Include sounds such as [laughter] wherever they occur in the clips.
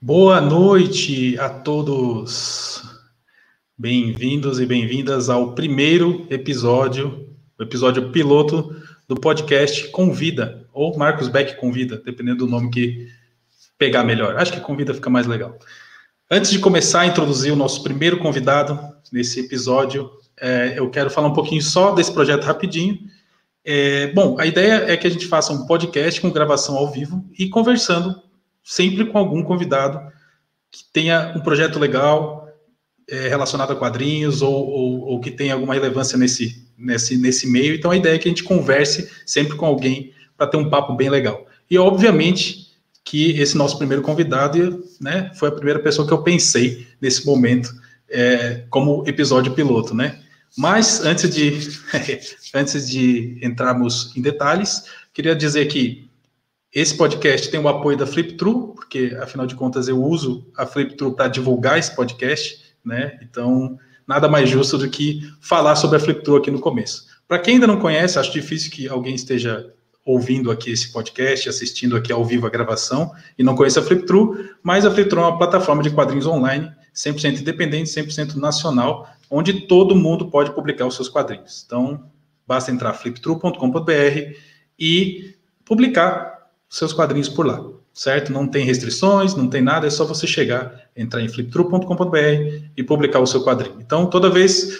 Boa noite a todos. Bem-vindos e bem-vindas ao primeiro episódio, o episódio piloto do podcast Convida, ou Marcos Beck Convida, dependendo do nome que pegar melhor. Acho que Convida fica mais legal. Antes de começar a introduzir o nosso primeiro convidado nesse episódio, é, eu quero falar um pouquinho só desse projeto rapidinho. É, bom, a ideia é que a gente faça um podcast com gravação ao vivo e conversando sempre com algum convidado que tenha um projeto legal é, relacionado a quadrinhos ou, ou, ou, que tenha alguma relevância nesse, nesse, nesse meio. Então, a ideia é que a gente converse sempre com alguém para ter um papo bem legal. E, obviamente, que esse nosso primeiro convidado né, foi a primeira pessoa que eu pensei nesse momento é, como episódio piloto, né? Mas antes de [laughs] antes de entrarmos em detalhes, queria dizer que esse podcast tem o apoio da FlipTrue, porque afinal de contas eu uso a FlipTrue para divulgar esse podcast, né? Então, nada mais justo do que falar sobre a FlipTrue aqui no começo. Para quem ainda não conhece, acho difícil que alguém esteja ouvindo aqui esse podcast, assistindo aqui ao vivo a gravação e não conheça a FlipTrue, mas a FlipTrue é uma plataforma de quadrinhos online 100% independente, 100% nacional, onde todo mundo pode publicar os seus quadrinhos. Então, basta entrar fliptrue.com.br e publicar seus quadrinhos por lá, certo? Não tem restrições, não tem nada, é só você chegar, entrar em fliptrue.com.br e publicar o seu quadrinho. Então, toda vez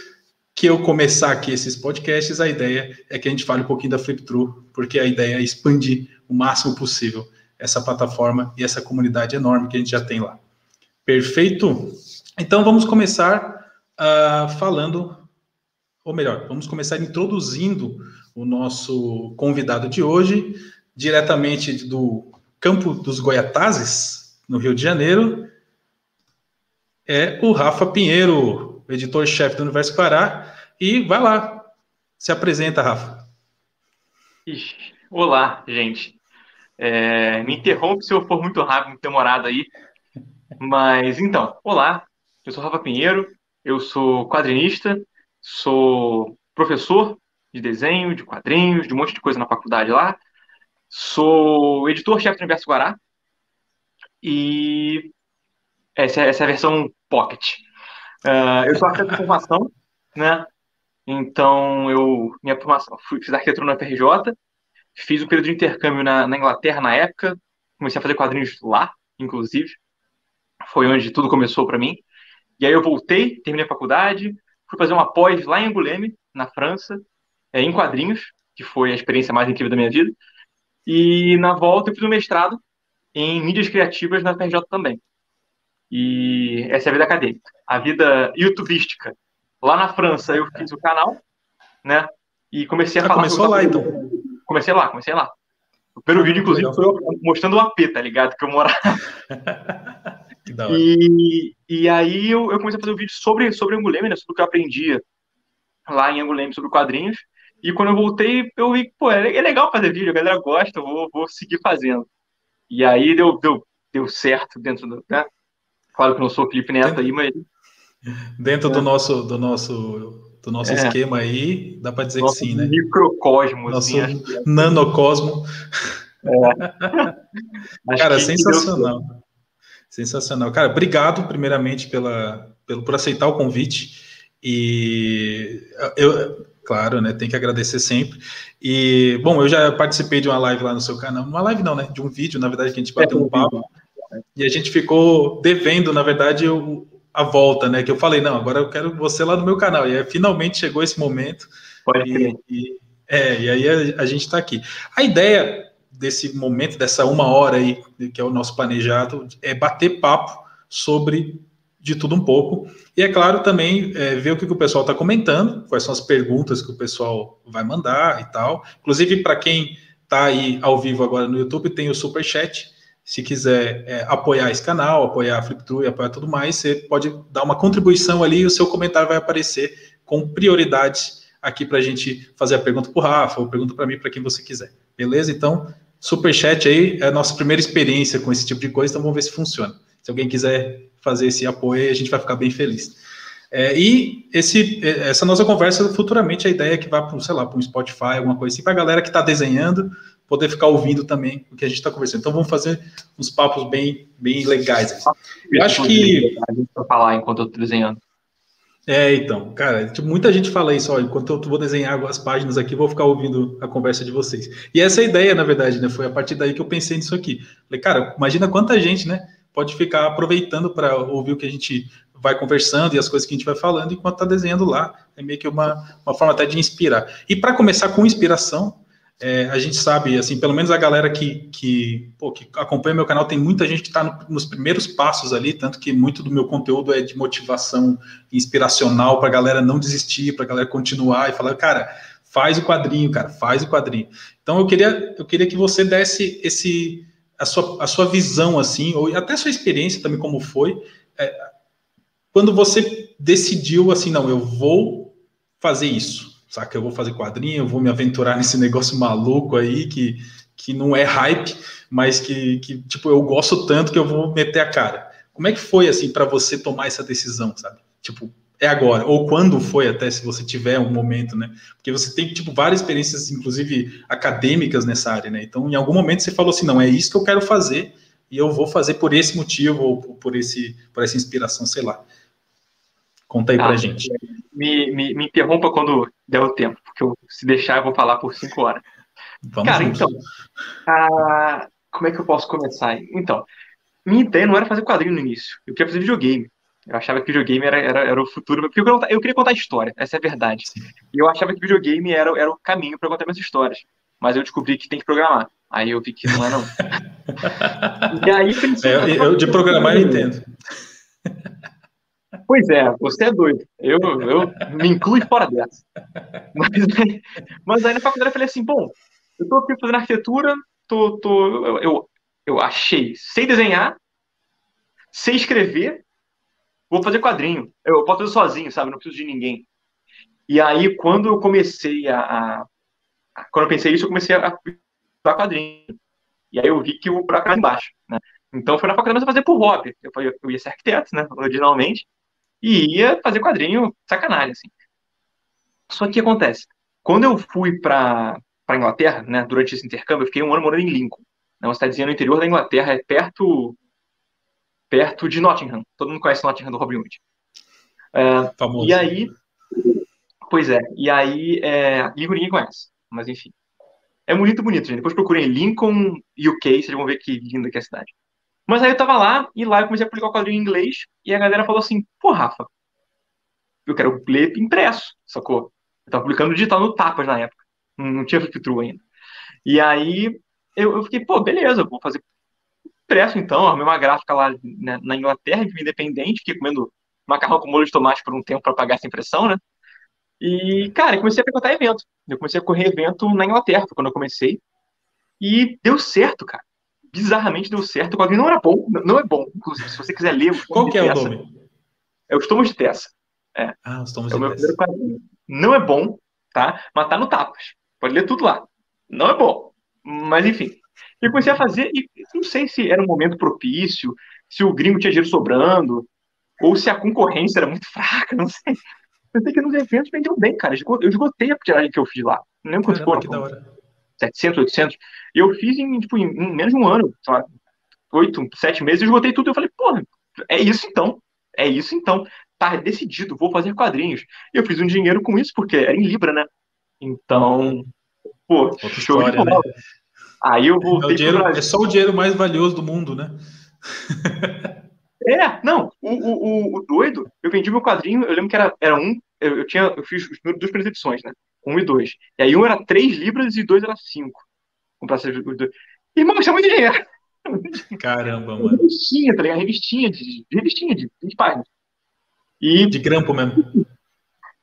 que eu começar aqui esses podcasts, a ideia é que a gente fale um pouquinho da Fliptrue, porque a ideia é expandir o máximo possível essa plataforma e essa comunidade enorme que a gente já tem lá. Perfeito? Então, vamos começar uh, falando, ou melhor, vamos começar introduzindo o nosso convidado de hoje diretamente do Campo dos Goiatazes, no Rio de Janeiro, é o Rafa Pinheiro, editor-chefe do Universo Pará. E vai lá, se apresenta, Rafa. Olá, gente. É, me interrompe se eu for muito rápido, muito demorado aí. Mas então, olá, eu sou Rafa Pinheiro, eu sou quadrinista, sou professor de desenho, de quadrinhos, de um monte de coisa na faculdade lá. Sou editor-chefe do Universo Guará. E essa, é, essa é a versão Pocket. Uh, eu sou arquiteto de formação, né? Então, eu, minha formação, fiz arquitetura na FRJ, fiz um período de intercâmbio na, na Inglaterra na época, comecei a fazer quadrinhos lá, inclusive. Foi onde tudo começou para mim. E aí eu voltei, terminei a faculdade, fui fazer uma pós lá em Angoulême, na França, é, em quadrinhos, que foi a experiência mais incrível da minha vida. E na volta eu fiz um mestrado em mídias criativas na FRJ também. E essa é a vida acadêmica. A vida youtubística. Lá na França eu fiz o canal, né? E comecei a ah, falar... Começou lá, então? Comecei lá, comecei lá. O primeiro vídeo, inclusive, foi mostrando o AP, tá ligado? Que eu morava. [laughs] e, e aí eu, eu, comecei a fazer um vídeo sobre, sobre Anguleme, né? Sobre o que eu aprendia lá em Anguleme sobre quadrinhos. E quando eu voltei, eu vi que, pô, é, é legal fazer vídeo, a galera gosta, eu vou, vou seguir fazendo. E aí deu, deu, deu certo dentro do. Né? Claro que não sou clipe neto aí, mas. Dentro é. do nosso, do nosso, do nosso é. esquema aí, dá para dizer nosso que sim, né? Microcosmo, nosso assim, nanocosmo. É. [laughs] Cara, sensacional. Sensacional. Cara, obrigado, primeiramente, pela, pelo, por aceitar o convite. E eu, Claro, né? Tem que agradecer sempre. E, bom, eu já participei de uma live lá no seu canal. Uma live não, né? De um vídeo, na verdade, que a gente bateu é, um papo. E a gente ficou devendo, na verdade, o, a volta, né? Que eu falei, não, agora eu quero você lá no meu canal. E aí, finalmente chegou esse momento. Pode e, e, é, e aí a, a gente está aqui. A ideia desse momento, dessa uma hora aí, que é o nosso planejado, é bater papo sobre de tudo um pouco. E é claro também é, ver o que, que o pessoal está comentando, quais são as perguntas que o pessoal vai mandar e tal. Inclusive, para quem está aí ao vivo agora no YouTube, tem o Super Chat. Se quiser é, apoiar esse canal, apoiar a FlipTrue, apoiar tudo mais, você pode dar uma contribuição ali e o seu comentário vai aparecer com prioridade aqui para a gente fazer a pergunta para o Rafa ou pergunta para mim, para quem você quiser. Beleza? Então, superchat aí é a nossa primeira experiência com esse tipo de coisa, então vamos ver se funciona. Se alguém quiser fazer esse apoio, a gente vai ficar bem feliz. É, e esse, essa nossa conversa, futuramente, a ideia é que vá para, sei lá, para um Spotify, alguma coisa assim, para a galera que está desenhando poder ficar ouvindo também o que a gente está conversando. Então, vamos fazer uns papos bem, bem legais. Eu acho que. Para falar enquanto eu estou desenhando. É, então, cara, tipo, muita gente fala isso, ó, enquanto eu vou desenhar as páginas aqui, vou ficar ouvindo a conversa de vocês. E essa é a ideia, na verdade, né? Foi a partir daí que eu pensei nisso aqui. Falei, cara, imagina quanta gente, né, pode ficar aproveitando para ouvir o que a gente vai conversando e as coisas que a gente vai falando enquanto está desenhando lá. É meio que uma, uma forma até de inspirar. E para começar com inspiração, é, a gente sabe, assim, pelo menos a galera que, que, pô, que acompanha meu canal, tem muita gente que está no, nos primeiros passos ali, tanto que muito do meu conteúdo é de motivação inspiracional para a galera não desistir, para a galera continuar e falar, cara, faz o quadrinho, cara, faz o quadrinho. Então eu queria, eu queria que você desse esse a sua, a sua visão, assim, ou até a sua experiência também, como foi, é, quando você decidiu, assim, não, eu vou fazer isso, saca? Eu vou fazer quadrinho, eu vou me aventurar [laughs] nesse negócio maluco aí que, que não é hype, mas que, que, tipo, eu gosto tanto que eu vou meter a cara. Como é que foi, assim, para você tomar essa decisão, sabe? Tipo, é agora, ou quando foi até, se você tiver um momento, né? Porque você tem, tipo, várias experiências, inclusive acadêmicas nessa área, né? Então, em algum momento você falou assim, não, é isso que eu quero fazer e eu vou fazer por esse motivo ou por, esse, por essa inspiração, sei lá. Conta aí ah, pra gente. Me, me, me, interrompa quando der o tempo, porque eu, se deixar eu vou falar por cinco horas. Vamos Cara, juntos. então, ah, como é que eu posso começar? Então, minha ideia não era fazer quadrinho no início, eu queria fazer videogame. Eu achava que videogame era, era, era o futuro, porque eu, eu queria contar história, essa é a verdade. Sim. E eu achava que videogame era, era o caminho para contar minhas histórias. Mas eu descobri que tem que programar. Aí eu vi que não é não. [laughs] e aí é, eu, eu de programar eu entendo. [laughs] Pois é, você é doido. Eu, eu me incluo fora dessa. Mas, mas aí na faculdade eu falei assim, bom, eu tô aqui fazendo arquitetura, tô, tô, eu, eu, eu achei, sei desenhar, sei escrever, vou fazer quadrinho. Eu posso fazer sozinho, sabe? Não preciso de ninguém. E aí, quando eu comecei a, a, quando eu pensei isso, eu comecei a estudar quadrinho. E aí eu vi que o buraco era embaixo, né? Então foi na faculdade, fazer por hobby. Eu, eu ia ser arquiteto, né? Originalmente e ia fazer quadrinho sacanagem, assim. Só que o que acontece? Quando eu fui para para Inglaterra, né, durante esse intercâmbio, eu fiquei um ano morando em Lincoln, né, uma cidadezinha no interior da Inglaterra, é perto perto de Nottingham. Todo mundo conhece Nottingham do Robin Hood. É, Famoso. E aí, pois é, e aí, é, ninguém conhece, mas enfim. É muito bonito, gente. Depois procurem Lincoln, UK, vocês vão ver que linda que é a cidade. Mas aí eu tava lá, e lá eu comecei a publicar o quadrinho em inglês, e a galera falou assim, pô, Rafa, eu quero ler impresso, sacou? Eu tava publicando digital no Tapas na época, não tinha flip ainda. E aí eu, eu, fiquei, pô, beleza, vou fazer impresso então, arrumei uma gráfica lá né, na Inglaterra, independente, fiquei comendo macarrão com molho de tomate por um tempo para pagar essa impressão, né? E, cara, eu comecei a frequentar evento. Eu comecei a correr evento na Inglaterra, quando eu comecei. E deu certo, cara bizarramente deu certo. O quadrinho não era bom, não é bom, inclusive. Se você quiser ler. Qual que é o nome? É Os Tomos de Tessa. É. Ah, Os Tomos é de o meu Tessa. primeiro quadrinho. Não é bom, tá? Mas tá no Tapas. Pode ler tudo lá. Não é bom. Mas enfim. Eu comecei a fazer e não sei se era um momento propício, se o gringo tinha dinheiro sobrando, ou se a concorrência era muito [laughs] fraca, não sei. Eu sei que nos eventos vendeu bem, cara. Eu esgotei a tiragem que eu fiz lá. Não lembro quanto foi. Que da hora. 700, 800. E eu fiz em, tipo, em menos de um ano, sei lá, oito, sete meses, eu esgotei tudo. Eu falei, pô, é isso então. É isso então. Tá decidido, vou fazer quadrinhos. E eu fiz um dinheiro com isso, porque era em Libra, né? Então, pô, Outra show história, de bola. Né? Aí eu voltei é, dinheiro, é só o dinheiro mais valioso do mundo, né? é, não, o, o, o, doido, eu vendi meu quadrinho, eu lembro que era, era um, eu, eu tinha, eu fiz duas primeiras edições, né? Um e dois. E aí um era três libras e dois era cinco. Comprar os dois. Irmão, isso é muito dinheiro. Caramba, mano. Revistinha, tá ligado? Revistinha de, revistinha de 20 páginas. E... De grampo mesmo.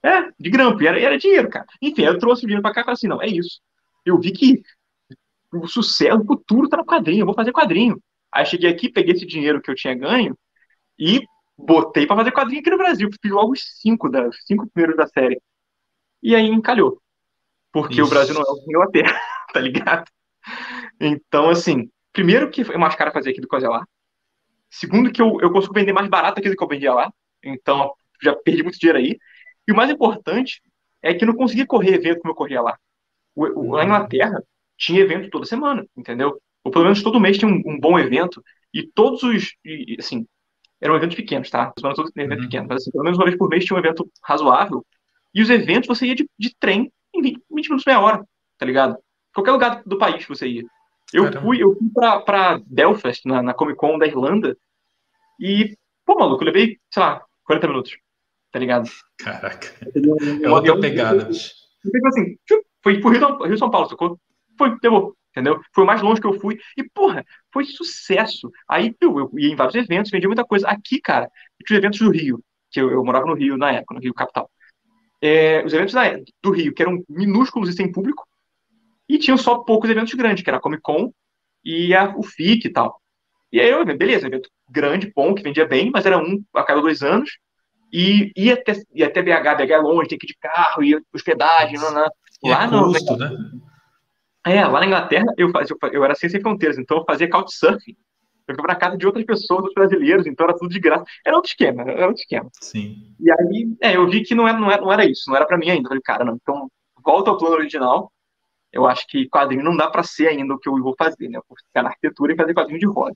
É, de grampo. E era, era dinheiro, cara. Enfim, eu trouxe o dinheiro pra cá e falei assim, não, é isso. Eu vi que o sucesso, o futuro tá no quadrinho, eu vou fazer quadrinho. Aí cheguei aqui, peguei esse dinheiro que eu tinha ganho e botei para fazer quadrinho aqui no Brasil. Fiz logo os cinco, da, cinco primeiros da série. E aí encalhou. Porque Isso. o Brasil não é o Inglaterra, [laughs] tá ligado? Então, assim, primeiro que é mais caro fazer aqui do que fazer lá. Segundo que eu, eu consigo vender mais barato aqui do que eu vendia lá. Então, já perdi muito dinheiro aí. E o mais importante é que eu não consegui correr evento como eu corria lá. O, o, na Inglaterra, tinha evento toda semana, entendeu? Ou pelo menos todo mês tinha um, um bom evento. E todos os, e, assim, eram eventos pequenos, tá? Semana toda evento uhum. pequeno. Mas, assim, pelo menos uma vez por mês tinha um evento razoável. E os eventos você ia de, de trem em 20, 20 minutos, meia hora, tá ligado? Qualquer lugar do país que você ia. Eu Caramba. fui, eu fui pra, pra Belfast, na, na Comic Con da Irlanda, e, pô, maluco, eu levei, sei lá, 40 minutos, tá ligado? Caraca. Um, é outra pegada, assim, foi pro Rio, Rio São Paulo, sacou? Foi, entendeu? Foi o mais longe que eu fui. E, porra, foi sucesso. Aí, eu, eu ia em vários eventos, vendia muita coisa. Aqui, cara, tinha eventos do Rio, que eu, eu morava no Rio na época, no Rio Capital. É, os eventos da, do Rio, que eram minúsculos e sem público, e tinham só poucos eventos grandes, que era a Comic Con e a, o FIC e tal. E aí eu, beleza, evento grande, bom, que vendia bem, mas era um a cada dois anos. E ia até, ia até BH, BH é longe, tem que ir de carro, ia hospedagem, não, não. Lá é custo, né? É, lá na Inglaterra eu, fazia, eu era ciência sem fronteiras, então eu fazia couchsurfing. Eu fui pra casa de outras pessoas, outros brasileiros, então era tudo de graça. Era outro esquema, era outro esquema. Sim. E aí, é, eu vi que não era, não era, não era isso, não era pra mim ainda. Eu falei, cara, não, então volta ao plano original, eu acho que quadrinho não dá para ser ainda o que eu vou fazer, né? Eu vou ficar na arquitetura e fazer quadrinho de roda.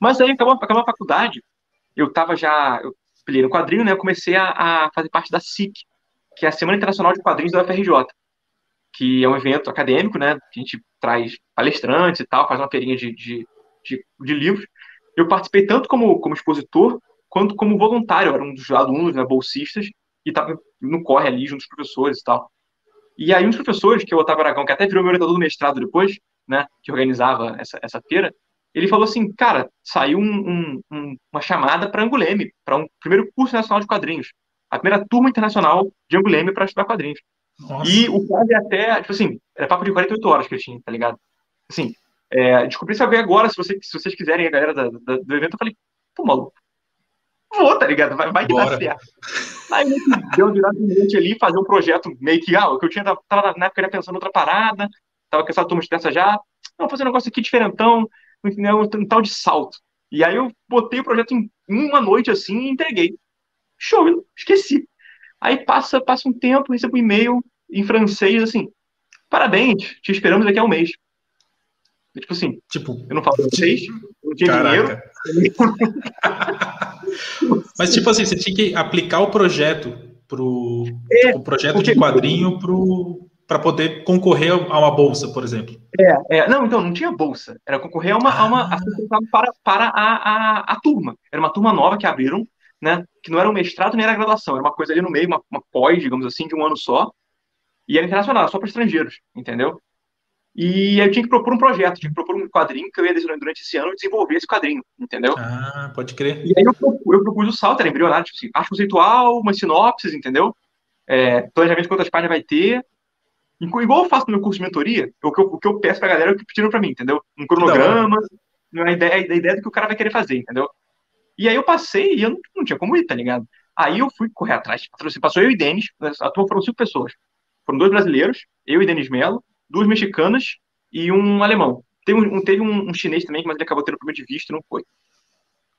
Mas aí, acabou, acabou a faculdade, eu tava já, eu pilhei no quadrinho, né? Eu comecei a, a, fazer parte da SIC, que é a Semana Internacional de Quadrinhos da UFRJ, que é um evento acadêmico, né? Que a gente traz palestrantes e tal, faz uma feirinha de, de, de, de livros. Eu participei tanto como, como expositor, quanto como voluntário, eu era um dos alunos, né, bolsistas, e estava no corre ali junto com os professores e tal. E aí, um dos professores, que é o Otávio Aragão, que até virou meu orientador do mestrado depois, né, que organizava essa, essa feira, ele falou assim: cara, saiu um, um, uma chamada para Anguleme, para um primeiro curso nacional de quadrinhos. A primeira turma internacional de Anguleme para estudar quadrinhos. Nossa. E o é até, tipo assim, era papo de 48 horas que ele tinha, tá ligado? Assim, é, descobri saber agora, se, você, se vocês quiserem, a galera da, da, do evento, eu falei, pô, maluco, vou, tá ligado? Vai, vai que Bora. dá certo. Aí deu de noite ali, fazer um projeto meio que, ah, o que eu tinha, tava na época, pensando em outra parada, tava com essa turma de peça já, vamos fazer um negócio aqui diferentão, um, um, um tal de salto. E aí eu botei o projeto em uma noite assim e entreguei. Show, esqueci. Aí passa, passa um tempo, recebo um e-mail em francês assim, parabéns, te esperamos daqui a um mês. Tipo assim, tipo, eu não falo francês, não tinha caraca. dinheiro. [laughs] Mas, tipo assim, você tinha que aplicar o projeto pro é, tipo, projeto porque... de quadrinho para poder concorrer a uma bolsa, por exemplo. É, é, não, então não tinha bolsa. Era concorrer a uma, ah. a uma a, para, para a, a, a, turma. Era uma turma nova que abriram, né? Que não era um mestrado nem era graduação, era uma coisa ali no meio, uma, uma pós, digamos assim, de um ano só. E era internacional, só para estrangeiros, entendeu? E eu tinha que propor um projeto, tinha que propor um quadrinho que eu ia durante esse ano desenvolver esse quadrinho, entendeu? Ah, pode crer. E aí eu, eu propus o salto, era embrionário, tipo assim, arte conceitual, uma sinopse, entendeu? É, planejamento de quantas páginas vai ter. Igual eu faço no meu curso de mentoria, o que eu, o que eu peço pra galera é o que pediram pra mim, entendeu? Um cronograma, a ideia, a ideia do que o cara vai querer fazer, entendeu? E aí eu passei e eu não, não tinha como ir, tá ligado? Aí eu fui correr atrás. Passou eu e Denis, a turma foram cinco pessoas. Foram dois brasileiros, eu e Denis Melo, duas mexicanas e um alemão. Teve um, teve um, um chinês também, mas ele acabou tendo problema de visto e não foi.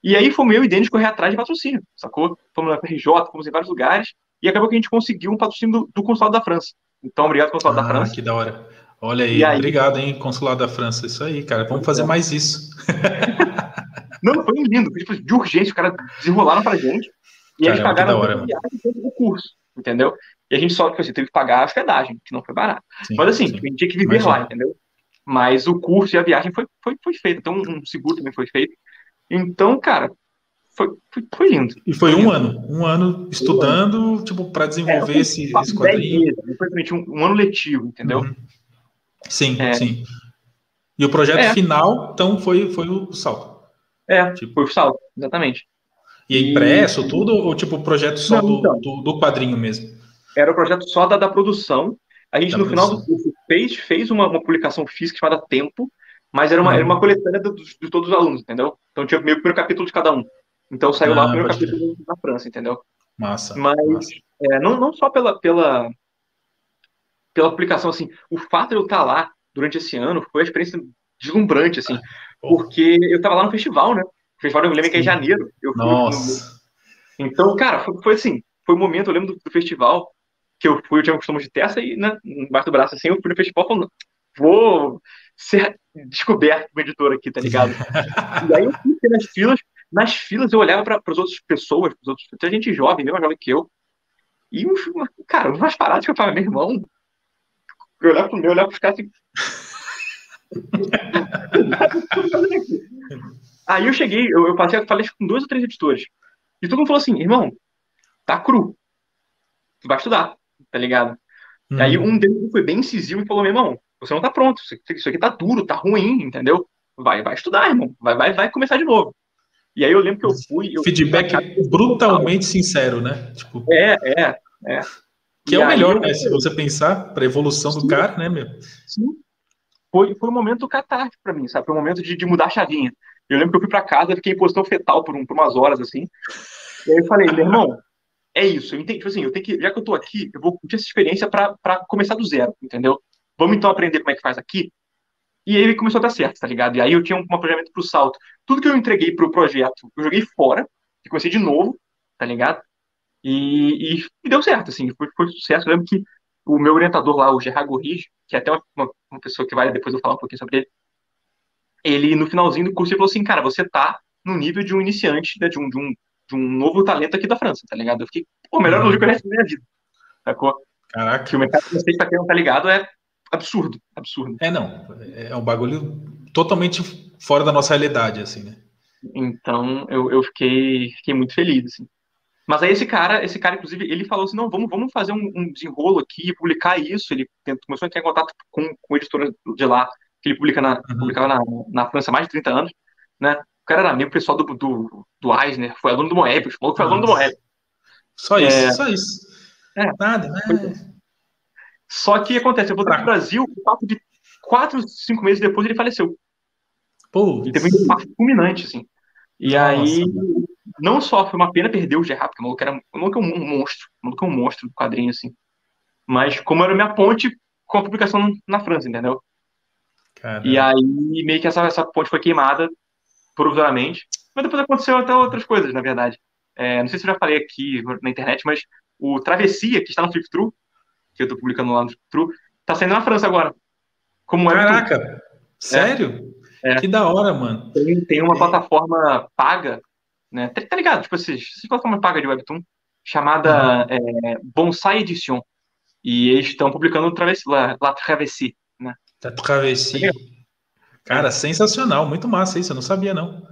E aí fomos eu e Denis correr atrás de patrocínio, sacou? Fomos na PRJ, fomos em vários lugares, e acabou que a gente conseguiu um patrocínio do, do Consulado da França. Então, obrigado, Consulado ah, da França. que da hora. Olha aí, aí, obrigado, hein, Consulado da França. Isso aí, cara. Vamos fazer mais isso. [laughs] não, foi lindo. Tipo, de urgência, os caras desenrolaram pra gente. E Caramba, eles pagaram hora, o curso, entendeu? E a gente só tipo assim, teve que pagar a hospedagem, que não foi barato. Sim, Mas assim, sim. a gente tinha que viver Imagina. lá, entendeu? Mas o curso e a viagem foi, foi, foi feito. Então, um seguro também foi feito. Então, cara, foi, foi, foi lindo. E foi, um ano, um ano estudando, um tipo, para desenvolver é, esse, esse quadrinho. Meses, foi um, um, ano letivo, entendeu? Uhum. Sim, é. sim. E o projeto é. final, então, foi, foi o salto. É, tipo, foi o salto, exatamente. E é impresso, e... tudo, ou tipo, o projeto só Não, então. do, do, do quadrinho mesmo? era o projeto só da, da produção. A gente, da no produção. final do curso, fez, fez uma, uma publicação física chamada Tempo, mas era uma, uhum. era uma coletânea de, de, todos os alunos, entendeu? Então tinha meio o primeiro capítulo de cada um. Então saiu ah, lá o primeiro capítulo da França, entendeu? Massa. Mas massa. É, não, não só pela, pela, pela publicação, assim, o fato de eu estar lá durante esse ano foi uma experiência deslumbrante, assim, porque eu tava lá no festival, né? O festival eu lembro que é em janeiro. Eu Nossa. No... Então, cara, foi, foi, assim, foi um momento, eu lembro do, do, festival, que eu fui, eu tinha um costume de testa e, né, embaixo do braço, assim, eu fui no festival falando, vou ser descoberto como editor aqui, tá ligado? [laughs] e aí eu fui nas filas, nas filas eu olhava para as outras pessoas, pros outros, tinha gente jovem, mesmo jovem que eu, e, um, cara, umas paradas que eu falava, meu irmão, eu olhava pro meu, eu olhava pros caras assim. [laughs] Aí eu cheguei, eu, eu passei, falei com dois ou três editores. E todo mundo falou assim, irmão, tá cru. Tu vai estudar, tá ligado? Hum. E aí um deles foi bem incisivo e falou, meu irmão, você não tá pronto, isso aqui tá duro, tá ruim, entendeu? Vai, vai estudar, irmão. Vai, vai, vai começar de novo. E aí eu lembro que eu fui. Eu Feedback fui brutalmente sincero, né? Tipo... É, é, é. Que e é o melhor, eu... né? Se você pensar para evolução Sim. do cara, né, meu? Sim. Foi, foi um momento catártico para mim, sabe? Foi um momento de, de mudar a chavinha. Eu lembro que eu fui para casa, fiquei em posição fetal por, um, por umas horas, assim. E aí eu falei, meu irmão, é isso. Eu entendi, tipo assim, eu tenho que, já que eu tô aqui, eu vou ter essa experiência para começar do zero, entendeu? Vamos então aprender como é que faz aqui? E aí começou a dar certo, tá ligado? E aí eu tinha um, um planejamento pro salto. Tudo que eu entreguei pro projeto, eu joguei fora, e comecei de novo, tá ligado? E, e, e deu certo, assim, foi, foi sucesso. Eu lembro que o meu orientador lá, o Gerard Gorrige, que é até uma, uma, pessoa que vai depois eu falar um pouquinho sobre ele, ele, no finalzinho do curso, ele falou assim, cara, você tá no nível de um iniciante, né, de, um, de, um, de um novo talento aqui da França, tá ligado? Eu fiquei, pô, melhor elogio que eu recebi na minha vida, sacou? Caraca. Que o mercado vocês, pra quem não tá ligado, é absurdo, absurdo. É, não. É um bagulho totalmente fora da nossa realidade, assim, né? Então, eu, eu fiquei, fiquei muito feliz, assim. Mas aí esse cara, esse cara, inclusive, ele falou assim, não, vamos, vamos fazer um, um desenrolo aqui, publicar isso. Ele tentou, começou a entrar em contato com, com o editor de lá, que ele publica na, uhum. publicava na, na França há mais de 30 anos, né? O cara era amigo pessoal do, do, do Eisner, foi aluno do Moebius, falou que foi aluno do Moebius. Só isso, é, só isso. É, Nada, né? Só que acontece, eu voltei para o Brasil, o papo de quatro, cinco meses depois ele faleceu. Pô, e teve um impacto fulminante, assim. E Nossa, aí, não só foi uma pena perder o Gerard, porque o maluco, era, o maluco é um monstro, o maluco é um monstro do quadrinho, assim. Mas como era minha ponte com a publicação na França, entendeu? Caramba. E aí, meio que essa, essa ponte foi queimada provisoriamente. Mas depois aconteceu até outras coisas, na verdade. É, não sei se eu já falei aqui na internet, mas o Travessia, que está no Flip True, que eu tô publicando lá no True, tá saindo na França agora. Como Caraca, é sério? É. Que da hora, mano. Tem, tem uma é. plataforma paga, né? Tá, tá ligado? Tipo, essas, essas plataformas pagas de Webtoon, chamada uhum. é, Bonsai Edition. E eles estão publicando La, La Travessie, né? La Travessie. Tá cara, sensacional, muito massa isso, eu não sabia, não.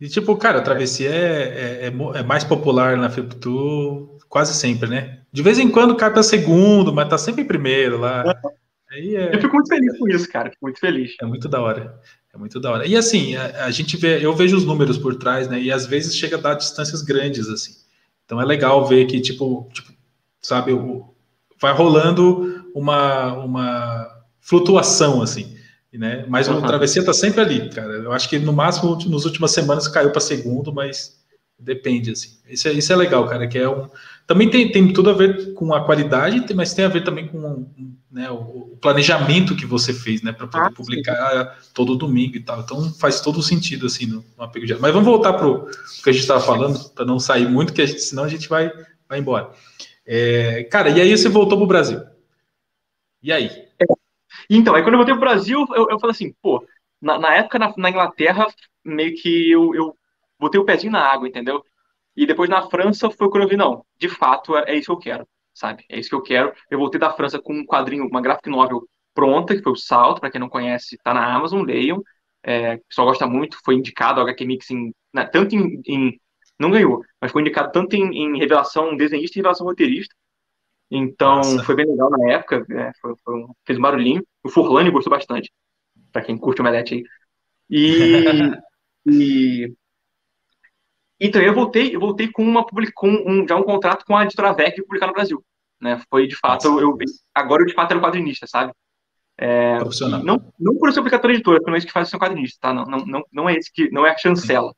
E tipo, cara, a Travessia é, é, é, é mais popular na Fliptour quase sempre, né? De vez em quando cai para segundo, mas tá sempre em primeiro lá. Aí é... Eu fico muito feliz com isso, cara. Fico muito feliz. É muito da hora. É muito da hora. E assim, a, a, gente vê, eu vejo os números por trás, né? E às vezes chega a dar distâncias grandes, assim. Então é legal ver que, tipo, tipo sabe, o, vai rolando uma, uma flutuação, assim. Né? Mas uhum. o Travessia tá sempre ali, cara. Eu acho que no máximo, nas últimas semanas, caiu para segundo, mas depende, assim. Isso é, isso é legal, cara, que é um também tem, tem tudo a ver com a qualidade, mas tem a ver também com né, o, planejamento que você fez, né, para poder ah, publicar sim. todo domingo e tal. Então faz todo o sentido assim no, no apego de. Mas vamos voltar para o que a gente estava falando, para não sair muito, que a gente, senão a gente vai, vai embora. É, cara, e aí você voltou para o Brasil. E aí? É. Então, aí quando eu voltei para o Brasil, eu, eu falei assim, pô, na, na época na, na, Inglaterra, meio que eu, eu botei o pezinho na água, entendeu? E depois na França foi quando eu vi, não, de fato é, é isso que eu quero, sabe? É isso que eu quero. Eu voltei da França com um quadrinho, uma graphic novel pronta, que foi o Salto, para quem não conhece, tá na Amazon, leiam. É, o pessoal gosta muito, foi indicado ao HQ Mix em, né, tanto em, em, Não ganhou, mas foi indicado tanto em, em revelação desenhista e revelação roteirista. Então, Nossa. foi bem legal na época, é, foi, foi um, fez um barulhinho. O Furlane gostou bastante, para quem curte o Melete aí. E, [laughs] e então eu voltei, eu voltei com uma com um, já um contrato com a editora VEC publicar no Brasil, né? Foi de fato eu, eu agora eu de fato era quadrinista, sabe? É, não, não por ser publicador editora, porque não é isso que faz ser um quadrinista, tá? Não, não, não, não é esse que não é a chancela.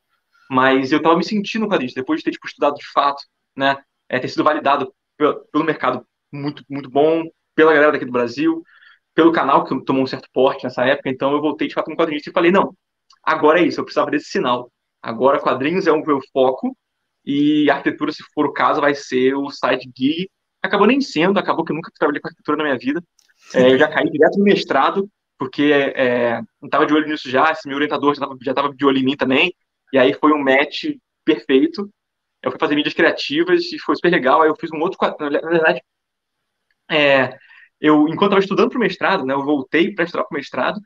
Mas eu estava me sentindo um quadrinista depois de ter tipo, estudado de fato, né? É, ter sido validado pelo, pelo mercado muito muito bom, pela galera daqui do Brasil. pelo canal, que tomou um certo porte nessa época, então eu voltei de fato no quadrinista e falei, não, agora é isso, eu precisava desse sinal. Agora quadrinhos é o meu foco e arquitetura, se for o caso, vai ser o side gig. Acabou nem sendo, acabou que eu nunca trabalhei com arquitetura na minha vida. É, eu já caí direto no mestrado, porque é, não estava de olho nisso já, esse meu orientador já estava de olho em mim também, e aí foi um match perfeito. Eu fui fazer mídias criativas e foi super legal. Aí eu fiz um outro quadrinho, na verdade, é, eu, enquanto estava estudando para o mestrado, né, eu voltei para estudar para o mestrado,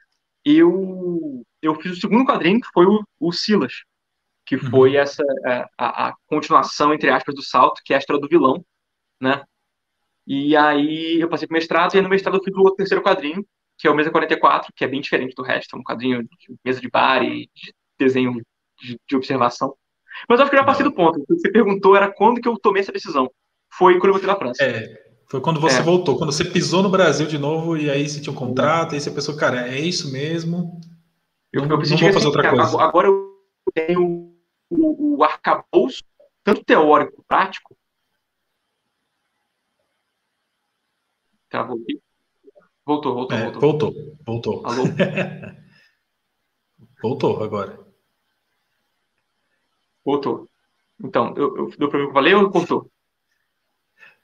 eu, eu fiz o segundo quadrinho, que foi o, o Silas, que uhum. foi essa é, a, a, continuação, entre aspas, do Salto, que é a história do vilão, né? E aí eu passei para o mestrado, e aí no mestrado eu fiz o terceiro quadrinho, que é o Mesa 44, que é bem diferente do resto, é um quadrinho de mesa de bar e de desenho de, de observação. Mas eu acho que eu já passei do ponto. O que você perguntou era quando que eu tomei essa decisão. Foi quando eu voltei na França. É, foi quando você é. voltou, quando você pisou no Brasil de novo e aí você tinha um contrato, e aí você pensou, cara, é isso mesmo. Eu, não, eu não vou fazer outra coisa. Agora eu tenho o, o arcabouço, tanto teórico quanto prático. Travou aqui. Voltou, voltou, é, voltou. Voltou, voltou. Alô? [laughs] voltou agora. Voltou. Então, eu, eu, deu para mim que eu falei ou cortou?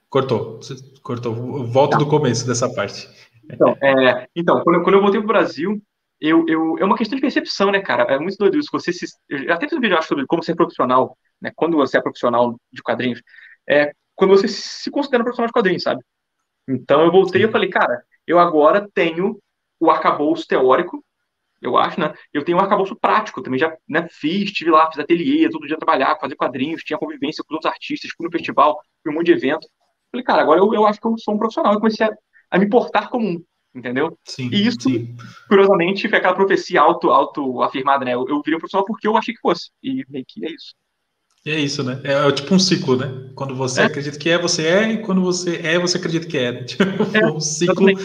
Cortou, cortou. Volta tá. do começo dessa parte. Então, é, então quando, quando eu voltei para o Brasil, eu, eu, é uma questão de percepção, né, cara? É muito doido isso. Você se, eu até fiz um vídeo acho, sobre como ser profissional, né? Quando você é profissional de quadrinhos, é quando você se considera profissional de quadrinhos, sabe? Então eu voltei e falei, cara, eu agora tenho o arcabouço teórico, eu acho, né? Eu tenho um arcabouço prático também, já né, fiz, estive lá, fiz ateliê, todo dia trabalhar, fazer quadrinhos, tinha convivência com outros artistas, fui no festival, fui um monte de evento. Falei, cara, agora eu, eu acho que eu sou um profissional. Eu comecei a, a me portar como um, entendeu? Sim, e isso, sim. curiosamente, foi aquela profecia auto, auto afirmada, né? Eu, eu virei um profissional porque eu achei que fosse. E meio que é isso. E é isso, né? É, é tipo um ciclo, né? Quando você é. acredita que é, você é, e quando você é, você acredita que é. Né? [laughs] Tipo, é, um ciclo. E,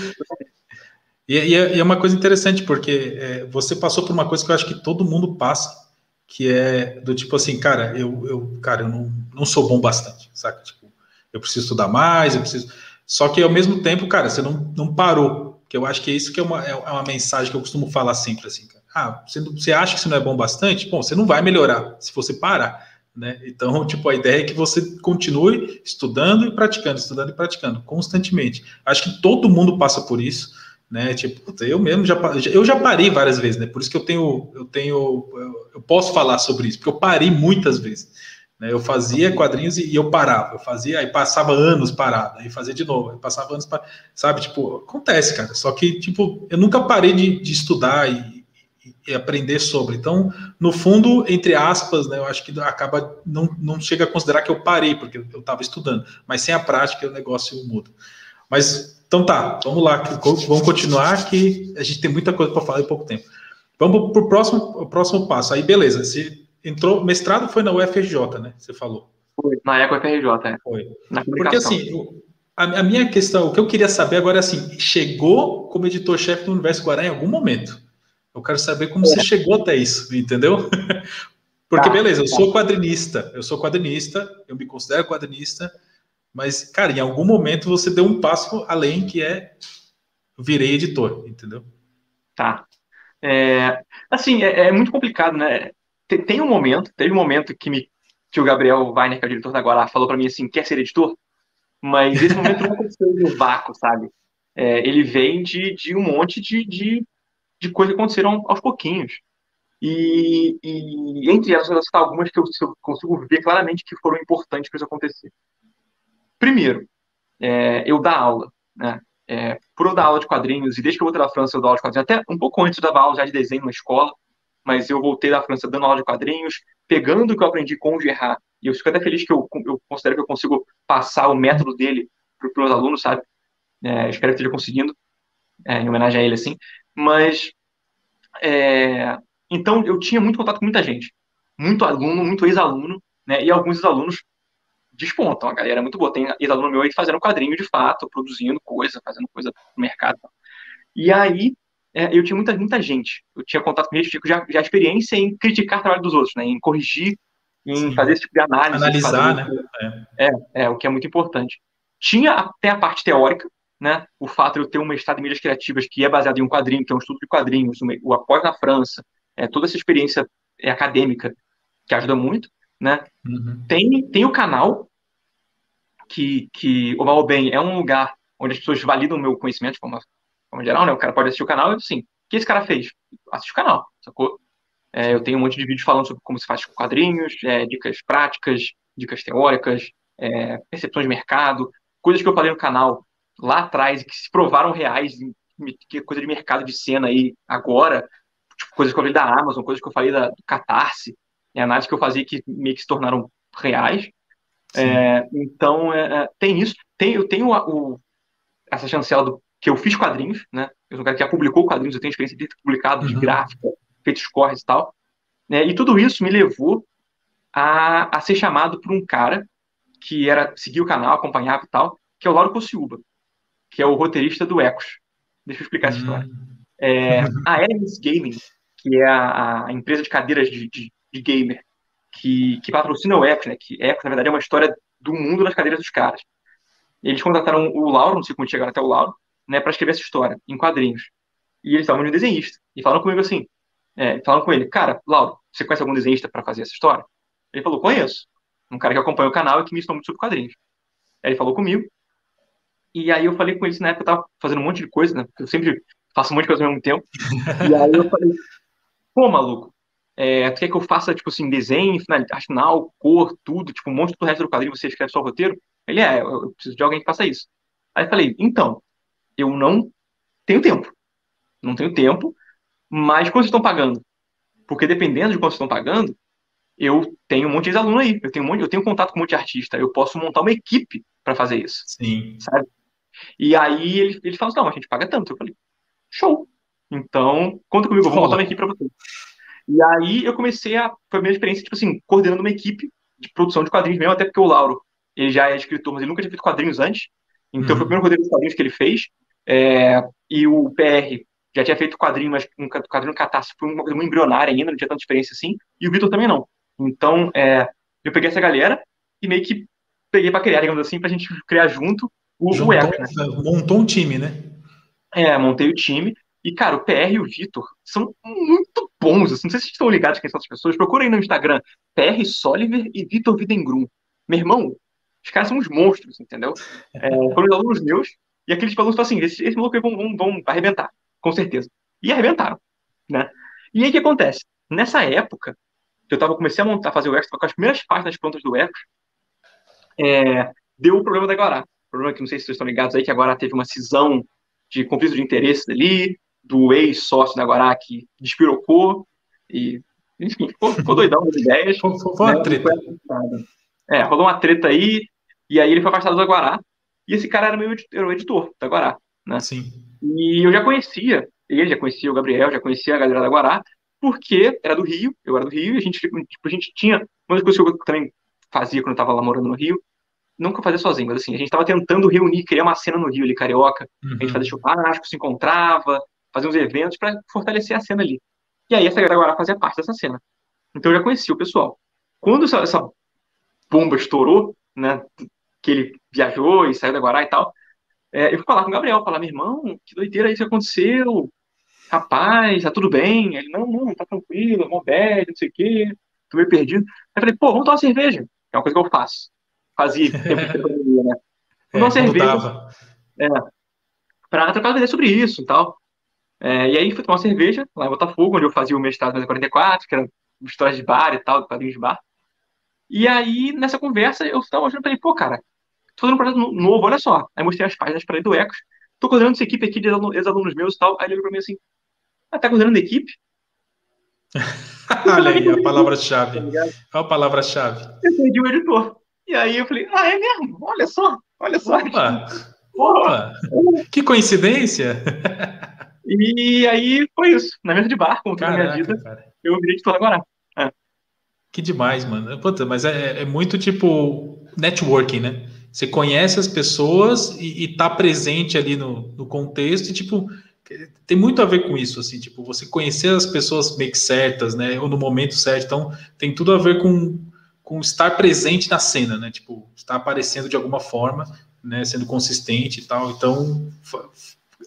e, é, e, é, uma coisa interessante, porque é, você passou por uma coisa que eu acho que todo mundo passa, que é do tipo assim, cara, eu, eu cara, eu não, não sou bom bastante, saca? Tipo, eu preciso estudar mais, eu preciso. Só que ao mesmo tempo, cara, você não, não parou. Que eu acho que é isso que é uma, é uma mensagem que eu costumo falar sempre assim, cara. Ah, você, você acha que isso não é bom bastante? Bom, você não vai melhorar se você parar. Né? Então, [laughs] tipo, a ideia é que você continue estudando e praticando, estudando e praticando constantemente. Acho que todo mundo passa por isso, né? Tipo, eu mesmo já eu já parei várias vezes, né? Por isso que eu tenho eu tenho eu posso falar sobre isso, porque eu parei muitas vezes. Né? Eu fazia quadrinhos e, eu parava, eu fazia, aí passava anos parado, aí fazia de novo, aí passava anos, para, sabe? Tipo, acontece, cara. Só que, tipo, eu nunca parei de, de estudar e, e, aprender sobre. Então, no fundo, entre aspas, né, eu acho que acaba, não, não chega a considerar que eu parei, porque eu estava estudando, mas sem a prática o negócio muda. Mas, então tá, vamos lá, vamos continuar, que a gente tem muita coisa para falar em pouco tempo. Vamos para o próximo, próximo passo. Aí, beleza, entrou, mestrado foi na UFRJ, né? Você falou. Foi, na UFRJ, é. Foi. Porque assim, a, a, minha questão, o que eu queria saber agora é assim, chegou como editor-chefe do Universo Guará em algum momento? Eu quero saber como é. você chegou até isso, entendeu? [laughs] Porque, tá, beleza, eu tá. sou quadrinista, eu sou quadrinista, eu me considero quadrinista, mas, cara, em algum momento você deu um passo além que é virei editor, entendeu? Tá. É, assim, é, é, muito complicado, né? Tem, um momento, teve um momento que, me, que o Gabriel Weiner, que é o diretor da Guará, falou para mim assim, quer ser editor? Mas esse momento não aconteceu no vácuo, sabe? É, ele vem de, de um monte de, de de coisas que aconteceram aos pouquinhos. E, e entre elas, eu citar algumas que eu, eu, consigo ver claramente que foram importantes para isso acontecer. Primeiro, é, eu dar aula. Né? É, por eu dar aula de quadrinhos, e desde que eu voltei da França eu dou aula de quadrinhos, até um pouco antes eu dava aula já de desenho na escola, mas eu voltei da França dando aula de quadrinhos, pegando o que eu aprendi com o Gerard, e eu fico até feliz que eu, eu considero que eu consigo passar o método dele para os meus alunos, sabe? É, espero que esteja conseguindo, é, em homenagem a ele, assim. Mas, é, então, eu tinha muito contato com muita gente. Muito aluno, muito ex-aluno, né? E alguns ex-alunos despontam. A galera é muito boa. Tem ex-aluno meu aí fazendo quadrinho de fato, produzindo coisa, fazendo coisa no mercado. E aí, é, eu tinha muita, muita gente. Eu tinha contato com gente, já, já experiência em criticar o trabalho dos outros, né? Em corrigir, em Sim. fazer esse tipo de análise. Analisar, né? É. é, é, o que é muito importante. Tinha até a parte teórica, né, o fato de eu ter um mestrado em mídias criativas que é baseado em um quadrinho, que é um estudo de quadrinhos, o após na França, é, toda essa experiência é, acadêmica que ajuda muito, né? Uhum. Tem, tem o canal, que, que o Malbem é um lugar onde as pessoas validam o meu conhecimento de forma, geral, né? O cara pode assistir o canal e assim, o que esse cara fez? Assiste o canal, sacou? É, eu tenho um monte de vídeos falando sobre como se faz com quadrinhos, é, dicas práticas, dicas teóricas, é, percepções de mercado, coisas que eu falei no canal lá atrás e que se provaram reais, que é coisa de mercado de cena aí agora, tipo, coisas que eu falei da Amazon, coisas que eu falei da, do Catarse, e análises que eu fazia que meio que se tornaram reais. É, então, é, é, tem isso. Tem, eu tenho a, o, essa chancela do que eu fiz quadrinhos, né? Eu sou um cara que já publicou quadrinhos, eu tenho experiência de ter publicado de uhum. gráfica, feitos corres e tal. Né? E tudo isso me levou a, a ser chamado por um cara que era seguir o canal, acompanhava e tal, que é o Lauro Cossiuba, que é o roteirista do Ecos. Deixa eu explicar essa uhum. história. É, a Elements Gaming, que é a, a empresa de cadeiras de, de, de, gamer que, que patrocina o Ecos, né? Que Ecos, na verdade, é uma história do mundo das cadeiras dos caras. Eles contrataram o Lauro, não sei como chegaram até o Lauro, né, para escrever essa história em quadrinhos. E eles estavam de um desenhista. E falaram comigo assim, é, falaram com ele, cara, Lauro, você conhece algum desenhista para fazer essa história? Ele falou, conheço. Um cara que acompanha o canal e que me ensinou muito sobre quadrinhos. Aí ele falou comigo. E aí eu falei com ele, na época eu tava fazendo um monte de coisa, né? Porque eu sempre faço um monte de coisa ao mesmo tempo. [laughs] E aí eu falei, pô, maluco, é, tu quer que eu faça, tipo assim, desenho, final, cor, tudo, tipo, um monte do resto do quadrinho, você escreve só o roteiro? Ele é, eu preciso de alguém que faça isso. Aí eu falei, então, eu não tenho tempo. Não tenho tempo, mas quanto vocês estão pagando? Porque dependendo de quanto vocês estão pagando, eu tenho um monte de aluno aí, eu tenho, um monte, eu tenho contato com um monte de artista, eu posso montar uma equipe para fazer isso. Sim. Sabe? E aí ele, ele fala assim, não, a gente paga tanto. Eu falei, show. Então, conta comigo, eu vou montar uma equipe para você. E aí eu comecei a. Foi a minha experiência, tipo assim, coordenando uma equipe de produção de quadrinhos mesmo, até porque o Lauro, ele já é escritor, mas ele nunca tinha feito quadrinhos antes. Então uhum. foi o primeiro roteiro de quadrinhos que ele fez. É, e o PR já tinha feito quadrinho, mas um quadrinho catástrofe, foi uma coisa embrionária ainda, não tinha tanta experiência assim. E o Vitor também não. Então, é, eu peguei essa galera e meio que peguei para criar, digamos assim, pra gente criar junto o, Juntou, o Eco, né? Montou um time, né? É, montei o time. E, cara, o PR e o Vitor são muito bons. Assim, não sei se vocês estão ligados quem são essas pessoas. Procurem no Instagram PR Soliver e Vitor Videngrum. Meu irmão, os caras são uns monstros, entendeu? É, foram os alunos meus. E aqueles alunos falaram assim: esse, esse maluco aí vão, vão, vão arrebentar, com certeza. E arrebentaram, né? E aí o que acontece? Nessa época, que eu tava, comecei a montar, fazer o Ex, com as primeiras partes das plantas do Ex, é, deu o problema da Guará. O problema é que não sei se vocês estão ligados aí, que agora teve uma cisão de conflito de interesses ali, do ex-sócio da Guará que despirocou e, enfim, ficou, ficou doidão das ideias. Foi, foi uma né? treta. É, rolou uma treta aí, e aí ele foi afastado da Guará, e esse cara era meu era o editor da Guará, né? Sim. E eu já conhecia, ele já conhecia o Gabriel, já conhecia a galera da Guará, porque era do Rio, eu era do Rio, e a gente, tipo, a gente tinha, uma das coisas que eu também fazia quando eu tava lá morando no Rio, nunca fazia sozinho, mas assim, a gente tava tentando reunir, criar uma cena no Rio ali, carioca, uhum. a gente fazia churrasco, se encontrava, fazia uns eventos para fortalecer a cena ali. E aí essa galera fazia parte dessa cena. Então eu já conhecia o pessoal. Quando essa, essa bomba estourou, né, que ele viajou e saiu da Guará e tal, é, eu fui falar com o Gabriel, falar, meu irmão, que doideira isso aconteceu, rapaz, tá tudo bem? Ele, não, não, tá tranquilo, mó bad, não sei o quê, tô meio perdido. Aí eu falei, pô, vamos tomar uma cerveja, é uma coisa que eu faço. Fazia [laughs] tempo de pandemia, né? Vamos tomar uma cerveja. É, pra trocar ideia sobre isso e tal. É, e aí fui tomar uma cerveja lá em Botafogo, onde eu fazia o mestrado em 44, que era histórias de bar e tal, quadrinhos de bar. E aí, nessa conversa, eu mostrando pra ele, pô, cara, tô fazendo um projeto novo, olha só. Aí mostrei as páginas para ele do Ecos. Tô coordenando essa equipe aqui de ex-alunos meus e tal. Aí ele olhou pra mim assim, ah, tá coordenando a equipe? [laughs] olha aí, a palavra-chave. Tá a palavra-chave. Eu perdi o editor. E aí eu falei, ah, é mesmo? Olha só, olha só. Opa, opa, que coincidência. [laughs] E aí foi isso. Na mesa de bar, como Caraca, na minha vida, cara. eu virei de agora. É. Que demais, mano. Puta, mas é, é, muito tipo networking, né? Você conhece as pessoas e, e tá presente ali no, no contexto e, tipo, tem muito a ver com isso, assim, tipo, você conhecer as pessoas meio que certas, né? Ou no momento certo. Então, tem tudo a ver com, com estar presente na cena, né? Tipo, estar aparecendo de alguma forma né, sendo consistente e tal. Então,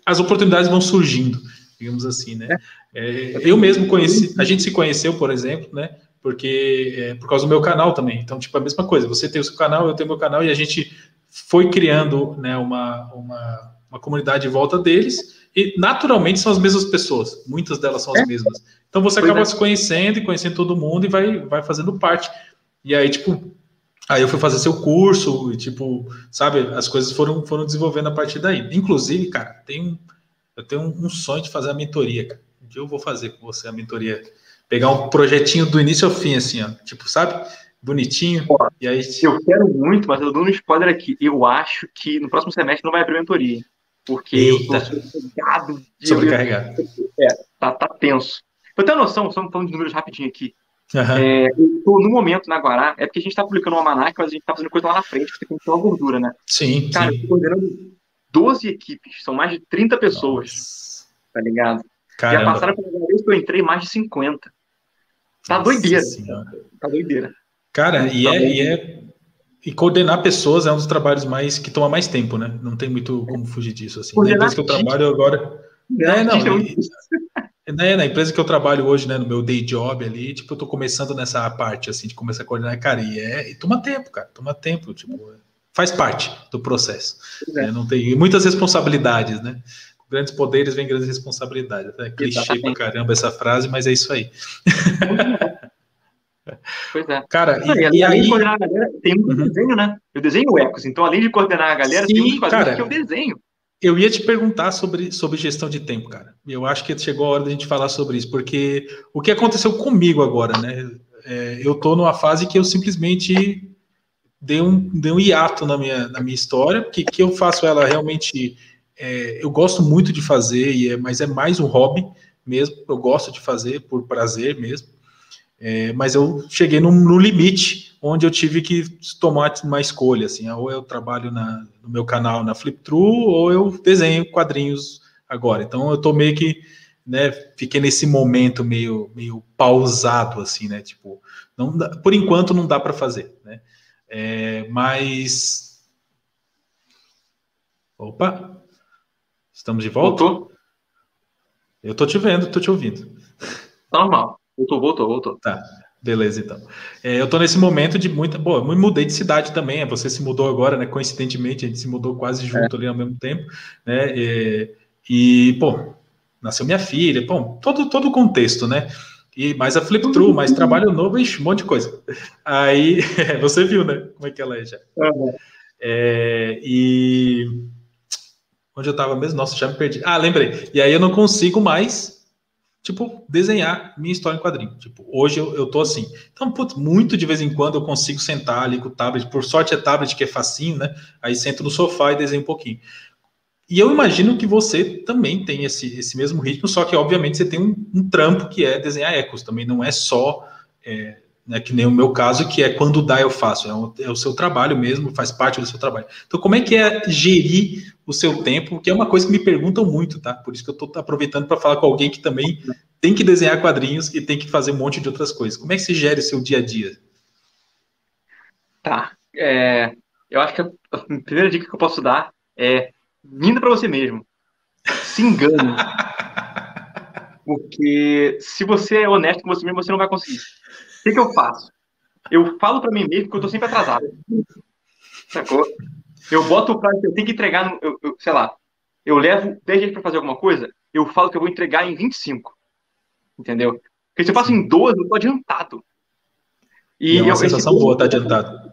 as oportunidades vão surgindo, digamos assim, né? É, eu mesmo conheci, a gente se conheceu, por exemplo, né? Porque é, por causa do meu canal também. Então, tipo, a mesma coisa. Você tem o seu canal, eu tenho meu canal e a gente foi criando, né, uma, uma, uma comunidade em volta deles e naturalmente são as mesmas pessoas. Muitas delas são as é. mesmas. Então você acaba é. se conhecendo e conhecendo todo mundo e vai, vai fazendo parte. E aí, tipo, Aí eu fui fazer seu curso e, tipo, sabe, as coisas foram, foram desenvolvendo a partir daí. Inclusive, cara, tem, eu tenho um, sonho de fazer a mentoria, cara. Um dia eu vou fazer com você a mentoria. Pegar um projetinho do início ao fim, assim, ó. Tipo, sabe? Bonitinho. Pô, e aí... Eu quero muito, mas eu dou um spoiler aqui. Eu acho que no próximo semestre não vai abrir mentoria. Porque Eita. eu tô sobrecarregado. De... Sobrecarregado. É, tá, tá tenso. Eu tenho noção, só falando de números rapidinho aqui. Uhum. É, eu tô, no momento na Guará, é porque a gente está publicando um almanac, mas a gente está fazendo coisa lá na frente, porque tem que ter uma gordura, né? Sim. Cara, sim. eu tô coordenando 12 equipes, são mais de 30 pessoas, Nossa. tá ligado? Caramba. Já passaram pela vez que eu entrei mais de 50. Tá Nossa doideira. Senhora. Tá doideira. Cara, e, tá é, e é. E coordenar pessoas é um dos trabalhos mais que toma mais tempo, né? Não tem muito como fugir disso. Assim. Na empresa que eu trabalho agora. É, não, não, [laughs] né, na empresa que eu trabalho hoje, né, no meu day job ali, tipo, eu tô começando nessa parte, assim, de começar a coordenar, cara, e é, e toma tempo, cara, toma tempo, tipo, faz parte do processo. É. Né, não tem muitas responsabilidades, né? Grandes poderes vem grandes responsabilidades. É clichê pra caramba essa frase, mas é isso aí. [laughs] Pois é. Cara, e, e aí... coordenar a galera, tem um uhum. desenho, né? Eu desenho ecos, então além de coordenar a galera, Sim, tem um cara, que eu desenho. Eu ia te perguntar sobre, sobre gestão de tempo, cara. Eu acho que chegou a hora da gente falar sobre isso, porque o que aconteceu comigo agora, né? É, eu tô numa fase que eu simplesmente dei um, dei um hiato na minha, na minha história, porque que eu faço ela realmente. É, eu gosto muito de fazer, e é, mas é mais um hobby mesmo. Eu gosto de fazer por prazer mesmo. É, mas eu cheguei no, no, limite onde eu tive que tomar uma escolha, assim, ou eu trabalho na, no meu canal na Flip ou eu desenho quadrinhos agora. Então eu tô meio que, né, fiquei nesse momento meio, meio pausado, assim, né, tipo, não por enquanto não dá para fazer, né, é, mas... Opa! Estamos de volta? Voltou? Eu tô te vendo, tô te ouvindo. Normal. Voltou, voltou, voltou. Tá, beleza então. É, eu tô nesse momento de muita. Bom, eu me mudei de cidade também, você se mudou agora, né? Coincidentemente, a gente se mudou quase junto é. ali ao mesmo tempo, né? E, e, pô, nasceu minha filha, bom, todo, todo o contexto, né? E mais a flip through, mais trabalho novo, ixi, um monte de coisa. Aí, [laughs] você viu, né? Como é que ela é já. Uhum. É, e onde eu tava mesmo? Nossa, já me perdi. Ah, lembrei. E aí eu não consigo mais tipo, desenhar minha história em quadrinho. Tipo, hoje eu, eu tô assim. Então, putz, muito de vez em quando eu consigo sentar ali com o tablet. Por sorte é tablet que é facinho, né? Aí sento no sofá e desenho um pouquinho. E eu imagino que você também tem esse, esse mesmo ritmo, só que obviamente você tem um, um trampo que é desenhar ecos, também não é só é, né, que nem o meu caso, que é quando dá eu faço, é o, é o, seu trabalho mesmo, faz parte do seu trabalho. Então, como é que é gerir o seu tempo, que é uma coisa que me perguntam muito, tá? Por isso que eu estou aproveitando para falar com alguém que também tem que desenhar quadrinhos e tem que fazer um monte de outras coisas. Como é que se gera o seu dia a dia? Tá. É, eu acho que a primeira dica que eu posso dar é minta para você mesmo. Se engane. [laughs] Porque se você é honesto com você mesmo, você não vai conseguir. O que, que eu faço? Eu falo para mim mesmo que eu tô sempre atrasado. Sacou? Eu boto o prazo, eu tenho que entregar, eu, eu, sei lá, eu levo 10 dias para fazer alguma coisa, eu falo que eu vou entregar em 25. Entendeu? Porque se eu faço em 12, eu tô adiantado. E, é uma eu, sensação boa, tá adiantado.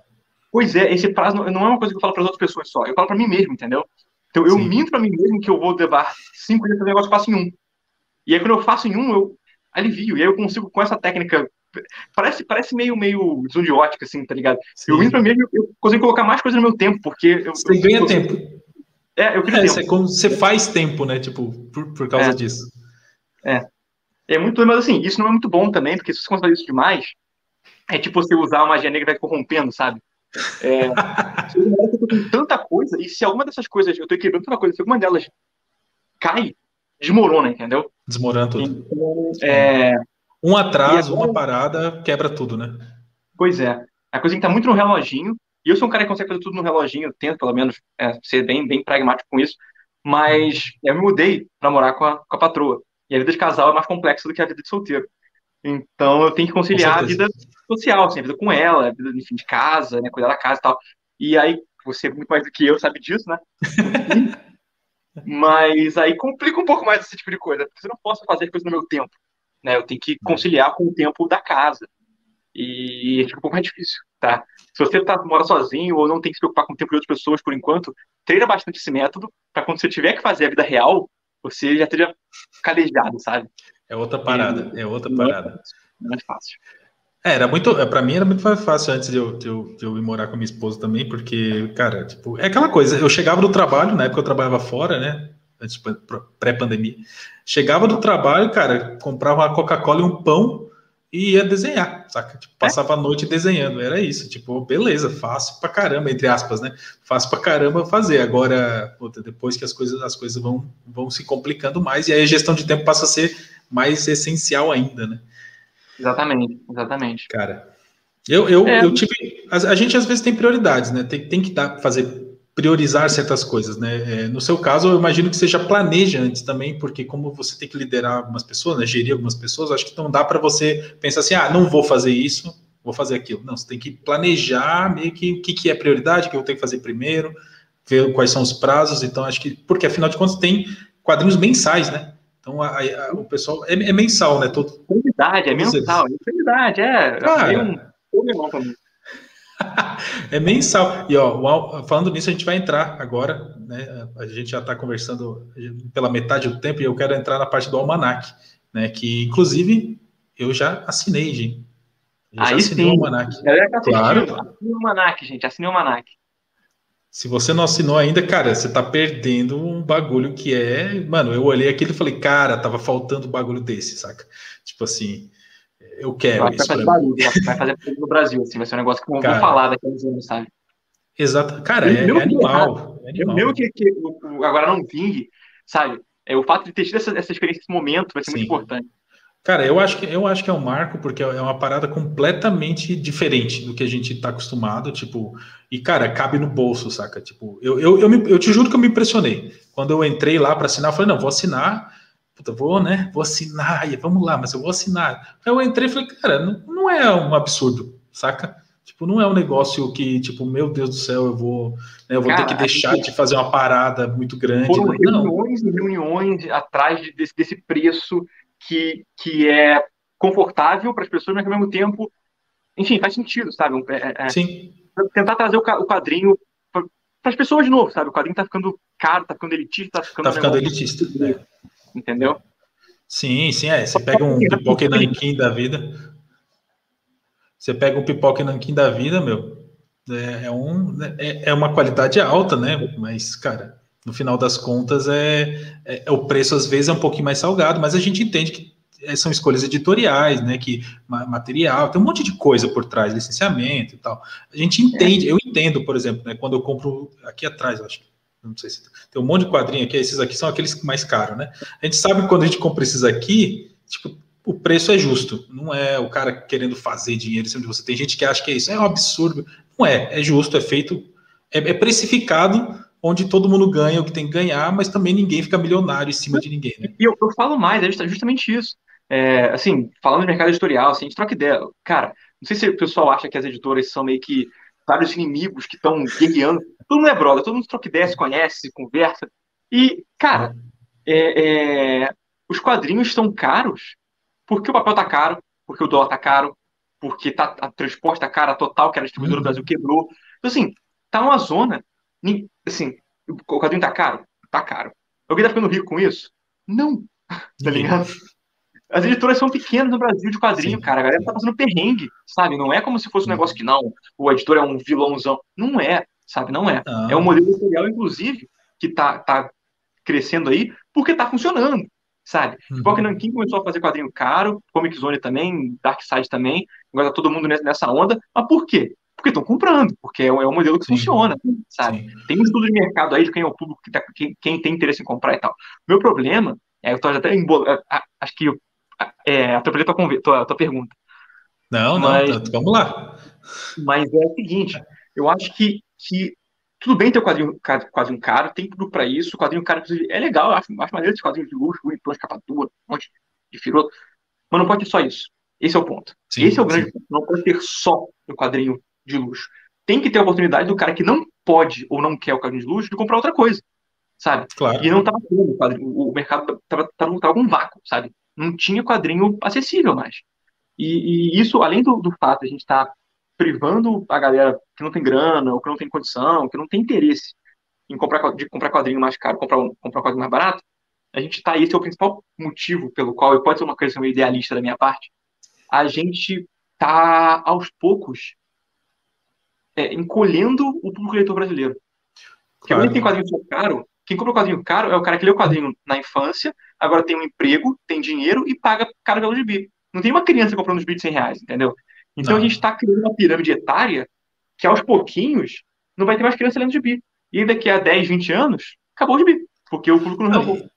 Pois é, esse prazo não, não é uma coisa que eu falo para as outras pessoas só, eu falo para mim mesmo, entendeu? Então eu Sim. minto para mim mesmo que eu vou levar 5 dias para fazer um negócio, eu faço em um. E aí quando eu faço em um, eu alivio. E aí eu consigo, com essa técnica Parece, parece meio, meio zundiótica, assim, tá ligado? Sim. Eu vim pra mim, eu, eu consigo colocar mais coisa no meu tempo, porque. Eu, você eu, ganha tempo. É, eu é, tempo. É como você faz tempo, né? Tipo, por, por causa é. disso. É. É muito, mas assim, isso não é muito bom também, porque se você fazer isso demais, é tipo você usar uma magia negra e vai corrompendo, sabe? É, [laughs] eu tô com tanta coisa, e se alguma dessas coisas, eu tô equilibrando tanta coisa, se alguma delas cai, desmorona, entendeu? Desmorona tudo. Então, é, um atraso, agora... uma parada, quebra tudo, né? Pois é. A coisa que tá muito no reloginho, e eu sou um cara que consegue fazer tudo no reloginho, tento pelo menos é, ser bem, bem pragmático com isso, mas eu me mudei para morar com a, com a patroa. E a vida de casal é mais complexa do que a vida de solteiro. Então eu tenho que conciliar a vida social, assim, a vida com ela, a vida enfim, de casa, né, cuidar da casa e tal. E aí, você muito mais do que eu sabe disso, né? [laughs] Mas aí complica um pouco mais esse tipo de coisa, porque eu não posso fazer coisas no meu tempo. Né? Eu tenho que conciliar com o tempo da casa. E fica um pouco mais difícil, tá? Se você tá, mora sozinho ou não tem que se preocupar com o tempo de outras pessoas por enquanto, treina bastante esse método para quando você tiver que fazer a vida real, você já esteja calejado, sabe? É outra parada, e, é outra parada. Não é fácil. É, era muito, é, para mim era muito mais fácil antes de eu, de, eu, de eu ir morar com minha esposa também, porque, cara, tipo, é aquela coisa, eu chegava do trabalho, na época eu trabalhava fora, né, antes, pré-pandemia, chegava do trabalho, cara, comprava uma Coca-Cola e um pão e ia desenhar, saca? Tipo, passava é? a noite desenhando, era isso, tipo, beleza, fácil pra caramba, entre aspas, né, fácil pra caramba fazer, agora, puta, depois que as coisas, as coisas vão, vão se complicando mais, e aí a gestão de tempo passa a ser mais essencial ainda, né. Exatamente, exatamente. Cara, eu, eu, é. eu tive. A, a, gente às vezes tem prioridades, né? Tem, tem que dar, fazer priorizar certas coisas, né? É, no seu caso, eu imagino que você já planeja antes também, porque como você tem que liderar algumas pessoas, né? Gerir algumas pessoas, acho que não dá para você pensar assim, ah, não vou fazer isso, vou fazer aquilo. Não, você tem que planejar meio que o que, que é prioridade, o que eu tenho que fazer primeiro, ver quais são os prazos. Então, acho que, porque afinal de contas, tem quadrinhos mensais, né? Então, a, a, o pessoal é, é, mensal, né? Todo, é verdade, é mensal, é verdade, é. Cara, um, um [laughs] é mensal. E ó, falando nisso, a gente vai entrar agora, né? A gente já está conversando pela metade do tempo e eu quero entrar na parte do almanac, né? Que inclusive eu já assinei, gente. Eu Aí já assinei sim. o almanac. Claro. Assinei o almanac, gente. Assinei o almanac. Se você não assinou ainda, cara, você tá perdendo um bagulho que é. Mano, eu olhei aquilo e falei, cara, tava faltando um bagulho desse, saca? Tipo assim, eu quero vai isso. Fazer barulho, vai fazer no Brasil, assim, vai ser um negócio que não vou falar daqui a uns anos, sabe? Exato. Cara, é, é, animal, é animal. Meu que, que agora não vingue, sabe? É, o fato de ter tido essa, essa experiência, esse momento, vai ser Sim. muito importante. Cara, eu acho que eu acho que é um marco porque é uma parada completamente diferente do que a gente está acostumado, tipo, e cara, cabe no bolso, saca? Tipo, eu, eu, eu, me, eu te juro que eu me impressionei. Quando eu entrei lá para assinar, eu falei, não, vou assinar, puta, vou, né? Vou assinar, e vamos lá, mas eu vou assinar. Aí eu entrei e falei, cara, não, não é um absurdo, saca? Tipo, não é um negócio que, tipo, meu Deus do céu, eu vou, né, eu vou Cara, ter que deixar de fazer uma parada muito grande. Foram reuniões e reuniões atrás desse, desse preço que, que é confortável para as pessoas, mas que ao mesmo tempo, enfim, faz sentido, sabe? É, é, é Sim. Tentar trazer o quadrinho para as pessoas de novo, sabe? O quadrinho tá ficando caro, tá ficando elitista, tá ficando. Tá ficando elitista. É. Entendeu? Sim, sim, é. Você pega um pipoca e nanquim da vida. Você pega um pipoca e nanquim da vida, meu. É, é, um, é, é uma qualidade alta, né? Mas, cara, no final das contas, é, é, é, o preço às vezes é um pouquinho mais salgado, mas a gente entende que é, são escolhas editoriais, né? Que material, tem um monte de coisa por trás, licenciamento e tal. A gente entende, eu entendo, por exemplo, né, quando eu compro aqui atrás, acho não sei se tem um monte de quadrinho aqui, esses aqui são aqueles mais caros, né? A gente sabe que quando a gente compra esses aqui, tipo, o preço é justo, não é o cara querendo fazer dinheiro em cima de você. Tem gente que acha que é isso, é um absurdo. Não é, é justo, é feito, é, é precificado onde todo mundo ganha o que tem que ganhar, mas também ninguém fica milionário em cima de ninguém, né? E eu, eu falo mais, é justamente isso. É, assim, falando do mercado editorial, assim, a gente troca ideia. Cara, não sei se o pessoal acha que as editoras são meio que vários inimigos que estão guerreando. Todo mundo é brother, todo mundo troca ideia, se conhece, se conversa. E, cara, é, é, os quadrinhos estão caros porque o papel tá caro, porque o dólar tá caro, porque tá, a transporte tá caro, a Total, que era a distribuidora do Brasil, quebrou. Então, assim, tá uma zona assim, o quadrinho tá caro? Tá caro. Alguém tá ficando rico com isso? Não. Tá ligado? As editoras são pequenas no Brasil de quadrinho, Sim. cara. A galera tá passando perrengue, sabe? Não é como se fosse um negócio que não, o editor é um vilãozão. Não é, sabe? Não é. Não. É um modelo editorial, inclusive, que tá, tá crescendo aí porque tá funcionando, sabe? Uhum. Porque Nankin começou a fazer quadrinho caro, Comic Zone também, Dark Side também, agora tá todo mundo nessa onda. Mas por quê? Porque estão comprando, porque é um é modelo que Sim. funciona, sabe? Sim. Tem um estudo de mercado aí de quem é o público, que tá, quem, quem, tem interesse em comprar e tal. Meu problema, é, eu tô até embol... acho que eu é, atropelei tua, tua, tua pergunta. Não, não, mas, vamos lá. Mas é o seguinte, Eu acho que, que tudo bem ter o quadrinho, quadrinho caro, tem tudo para isso. O quadrinho caro, inclusive, é legal, eu acho, acho maneiro esse quadrinho de luxo, bonitão, capa dura, um monte de firoto. Mas não pode ter só isso. Esse é o ponto. Sim, esse é o grande sim. ponto. Não pode ter só o quadrinho de luxo. Tem que ter a oportunidade do cara que não pode ou não quer o quadrinho de luxo de comprar outra coisa, sabe? Claro. E não estava tendo o quadrinho. O mercado estava tava, tava, com um vácuo, sabe? Não tinha quadrinho acessível mais. E, e isso, além do, do fato de a gente estar tá privando a galera que não tem grana, ou que não tem condição, que não tem interesse em comprar, de comprar quadrinho mais caro, comprar um, comprar um quadrinho mais barato, a gente está, esse é o principal motivo pelo qual, e pode ser uma coisa meio idealista da minha parte, a gente está, aos poucos, é, encolhendo o público leitor brasileiro. Porque claro. quem tem quadrinho caro, quem compra quadrinho caro é o cara que lê o quadrinho na infância, agora tem um emprego, tem dinheiro e paga caro pelo gibi. Não tem uma criança comprando os bits de 100 reais, entendeu? Então não. a gente está criando uma pirâmide etária que aos pouquinhos não vai ter mais criança lendo gibi. E daqui a 10, 20 anos, acabou o gibi. Porque o público não renovou.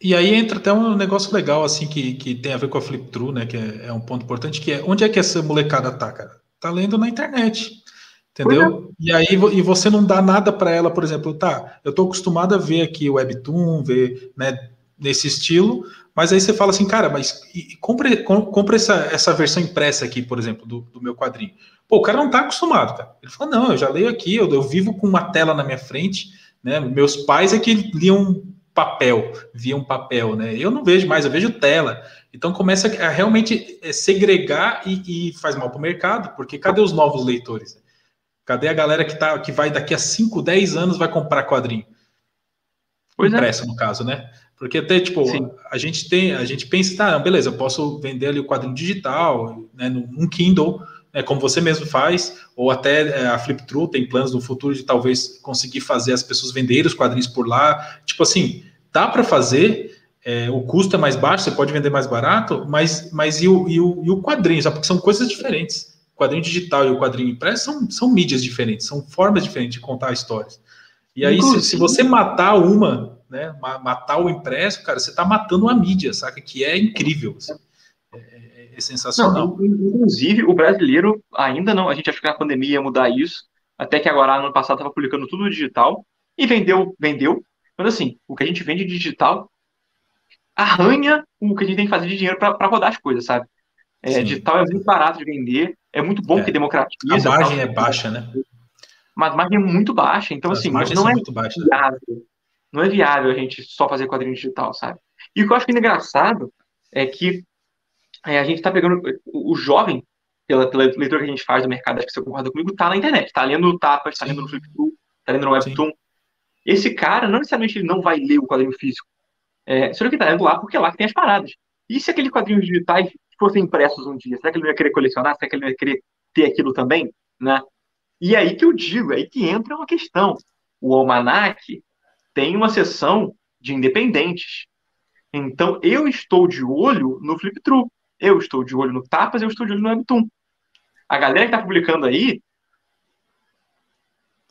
E aí entra até um negócio legal, assim, que, que tem a ver com a Flip True, né? Que é, é um ponto importante, que é onde é que essa molecada tá, cara? Tá lendo na internet. Entendeu? É. E aí e você não dá nada para ela, por exemplo, tá, eu tô acostumado a ver aqui o Webtoon, ver, né, nesse estilo, mas aí você fala assim, cara, mas e, compre, compre essa, essa versão impressa aqui, por exemplo, do, do meu quadrinho. Pô, o cara não tá acostumado, cara. Ele fala, não, eu já leio aqui, eu, eu vivo com uma tela na minha frente, né? Meus pais é que liam papel, via um papel, né? Eu não vejo mais, eu vejo tela. Então começa a realmente é, segregar e, e faz mal para o mercado, porque cadê os novos leitores? Cadê a galera que, tá, que vai daqui a 5, 10 anos vai comprar quadrinho? Pois é. Impresso, é. no caso, né? Porque até, tipo, a gente tem, a gente pensa, tá, beleza, eu posso vender ali o quadrinho digital, né, num Kindle, né, como você mesmo faz, ou até é, a Flip True tem planos no futuro de talvez conseguir fazer as pessoas venderem os quadrinhos por lá. Tipo assim, dá para fazer, é, o custo é mais baixo, você pode vender mais barato, mas, mas e, o, e, o, e o quadrinho, sabe? Porque são coisas diferentes. O quadrinho digital e o quadrinho impresso são, são mídias diferentes, são formas diferentes de contar histórias. E aí, se, se, você matar uma, né, matar o impresso, cara, você está matando a mídia, saca? Que é incrível. Assim. É, é, sensacional. Não, inclusive, o brasileiro ainda não, a gente achou que na pandemia ia mudar isso, até que agora, ano passado, estava publicando tudo digital, e vendeu, vendeu, mas assim, o que a gente vende digital arranha o que a gente tem que fazer de dinheiro para rodar as coisas, sabe? É, digital é muito barato de vender, é muito bom é. que democratiza. A margem é baixa, né? Mas a margem é muito baixa, então As assim, não é baixas, viável. Não é viável a gente só fazer quadrinho digital, sabe? E o que eu acho é engraçado é que é, a gente está pegando o, o jovem, pela, pela, leitura que a gente faz do mercado, acho que você concorda comigo, tá na internet, tá lendo no Tapas, tá lendo no Fliptool, tá lendo no Webtoon, esse cara, não necessariamente ele não vai ler o quadrinho físico. É, será que está lendo lá porque é lá que tem as paradas. E se aqueles quadrinhos digitais fossem impressos um dia? Será que ele não ia querer colecionar? Será que ele não ia querer ter aquilo também? Né? E aí que eu digo, aí que entra uma questão. O Almanac tem uma seção de independentes. Então, eu estou de olho no Flip True. Eu estou de olho no Tapas, eu estou de olho no Webtoon. A galera que está publicando aí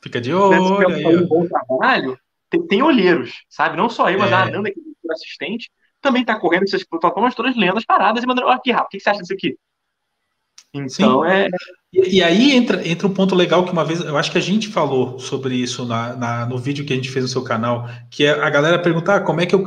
Fica de olho. Aí, um bom trabalho, tem, tem, olheiros, sabe? Não só eu, mas é. a Ananda, que é assistente, também está correndo essas plataformas todas lendo as paradas e mandando, olha aqui, Rafa, o que você acha disso aqui? Então Sim. é. E, e, aí entra, entra um ponto legal que uma vez, eu acho que a gente falou sobre isso na, na, no vídeo que a gente fez no seu canal, que é a galera perguntar ah, como é que eu,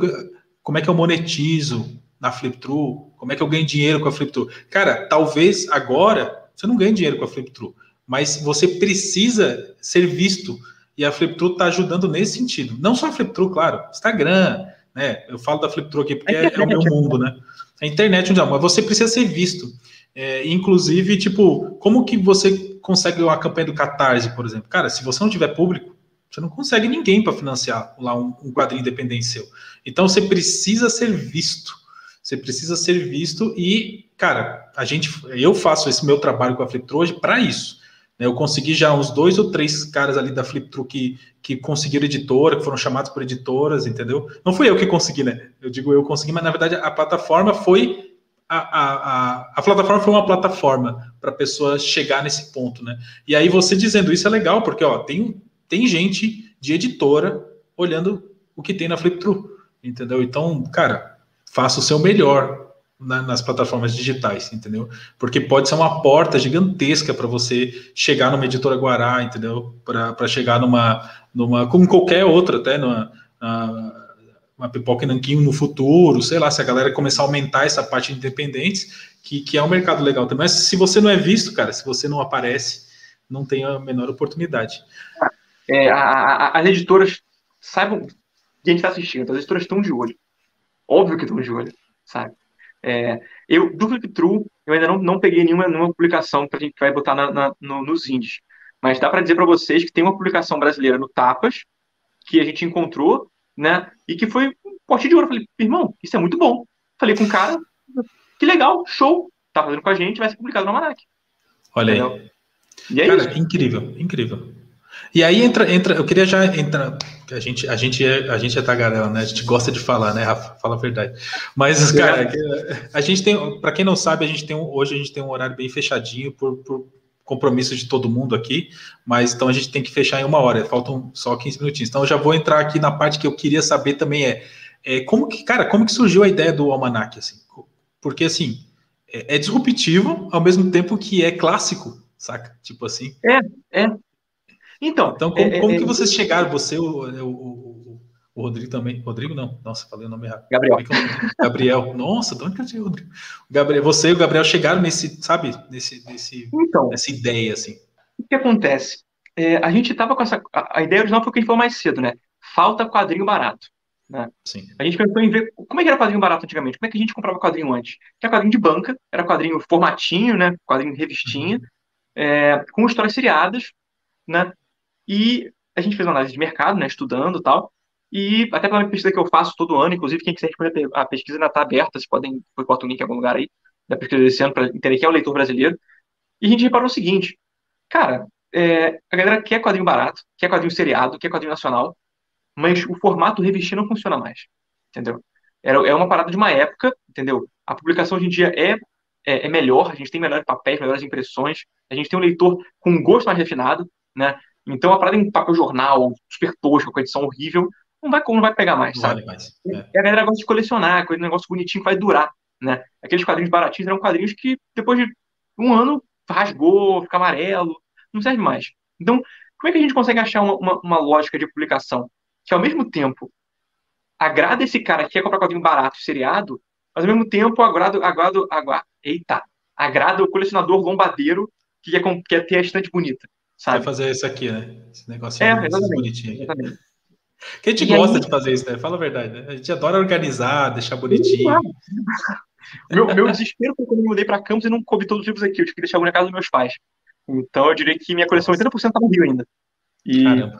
como é que eu monetizo na FlipTrue, como é que eu ganho dinheiro com a FlipTrue. Cara, talvez agora você não ganhe dinheiro com a FlipTrue, mas você precisa ser visto. E a FlipTrue está ajudando nesse sentido. Não só a FlipTrue, claro, Instagram, né? Eu falo da FlipTrue aqui porque é, é, o meu mundo, né? A internet onde mas você precisa ser visto. É, inclusive, tipo, como que você consegue uma campanha do Catarse, por exemplo? Cara, se você não tiver público, você não consegue ninguém para financiar lá um, um quadrinho independente seu. Então você precisa ser visto. Você precisa ser visto e, cara, a gente, eu faço esse meu trabalho com a FlipTrue hoje para isso né, eu consegui já uns dois ou três caras ali da Flip que, que conseguiram editora, que foram chamados por editoras, entendeu? Não fui eu que consegui, né? Eu digo eu consegui, mas na verdade a plataforma foi. A, a, a, plataforma foi uma plataforma para a pessoa chegar nesse ponto, né? E aí você dizendo isso é legal, porque ó, tem, tem gente de editora olhando o que tem na Flip entendeu? Então, cara, faça o seu melhor, na, nas plataformas digitais, entendeu? Porque pode ser uma porta gigantesca para você chegar numa editora Guará, entendeu? Para chegar numa, numa, como qualquer outra, até numa, uma pipoca e nanquinho no futuro, sei lá, se a galera começar a aumentar essa parte de independentes, que, que é um mercado legal também. Mas se você não é visto, cara, se você não aparece, não tem a menor oportunidade. É, a, a, as editoras saibam, a gente está assistindo, as editoras estão de olho. Óbvio que estão de olho, sabe? É, eu, do Flip True, eu ainda não, não peguei nenhuma, nenhuma publicação que a gente vai botar na, na, no, nos indies. Mas dá para dizer para vocês que tem uma publicação brasileira no Tapas, que a gente encontrou, né? E que foi um pote de ouro. Eu falei, irmão, isso é muito bom. Falei com o cara, que legal, show. Tá fazendo com a gente, vai ser publicado no Almanac. Olha Entendeu? aí. E é cara, isso. incrível, incrível. E aí entra, entra, eu queria já entrar, a gente, a gente é, a gente é tagarela, né? A gente gosta de falar, né, Rafa? Fala a verdade. Mas, cara, a gente tem, para quem não sabe, a gente tem um, hoje a gente tem um horário bem fechadinho por, por compromisso de todo mundo aqui, mas então a gente tem que fechar em uma hora, faltam só 15 minutinhos. Então eu já vou entrar aqui na parte que eu queria saber também é, é como que, cara, como que surgiu a ideia do almanac assim? Porque assim, é, é disruptivo ao mesmo tempo que é clássico, saca? Tipo assim. É, é. Então, então como, é, como é, que vocês chegaram, você, o, o, o, o, Rodrigo também, Rodrigo não, nossa, falei o nome errado. Gabriel. Gabriel, nossa, de onde que eu tinha Rodrigo? Gabriel, você e o Gabriel chegaram nesse, sabe, nesse, nesse, então, nessa ideia, assim. O que acontece? É, a gente tava com essa, a, a ideia original foi o que a gente falou mais cedo, né? Falta quadrinho barato. Né? Sim. A gente pensou em ver como é que era quadrinho barato antigamente, como é que a gente comprava quadrinho antes. Era quadrinho de banca, era quadrinho formatinho, né? Quadrinho revistinha, uhum. é, com histórias seriadas, né? E a gente fez uma análise de mercado, né, estudando tal. E até pela pesquisa que eu faço todo ano, inclusive, quem quiser responder, a pesquisa ainda está aberta, vocês podem, bota o link em algum lugar aí, da pesquisa desse ano, para entender quem é o leitor brasileiro. E a gente reparou o seguinte, cara, é, a galera quer quadrinho barato, quer quadrinho seriado, quer quadrinho nacional, mas o formato revestir não funciona mais, entendeu? Era, é uma parada de uma época, entendeu? A publicação hoje em dia é, é, é melhor, a gente tem melhores papéis, melhores impressões, a gente tem um leitor com um gosto mais refinado, né? Então, a parada em papel jornal, super tosca, com edição horrível, não vai, não vai pegar mais, sabe? mais. É. E a galera gosta de colecionar, aquele negócio bonitinho que vai durar, né? Aqueles quadrinhos baratinhos eram quadrinhos que, depois de um ano, rasgou, fica amarelo, não serve mais. Então, como é que a gente consegue achar uma, uma, uma lógica de publicação que, ao mesmo tempo, agrada esse cara que quer comprar quadrinho barato, seriado, mas, ao mesmo tempo, agrada, agrada, agrada, eita, agrada o colecionador lombadeiro que quer, quer ter a estante bonita. Sabe? Vai fazer isso aqui, né? Esse negócio é, bonitinho. Aqui. Exatamente. Que a gente e gosta aí... de fazer isso, né? Fala a verdade, né? A gente adora organizar, deixar bonitinho. [laughs] meu, meu desespero foi quando eu mudei para Campos e não coube todos os livros aqui. Eu tive que deixar algum na casa dos meus pais. Então eu diria que minha coleção 80% tá no Rio ainda. E, Caramba.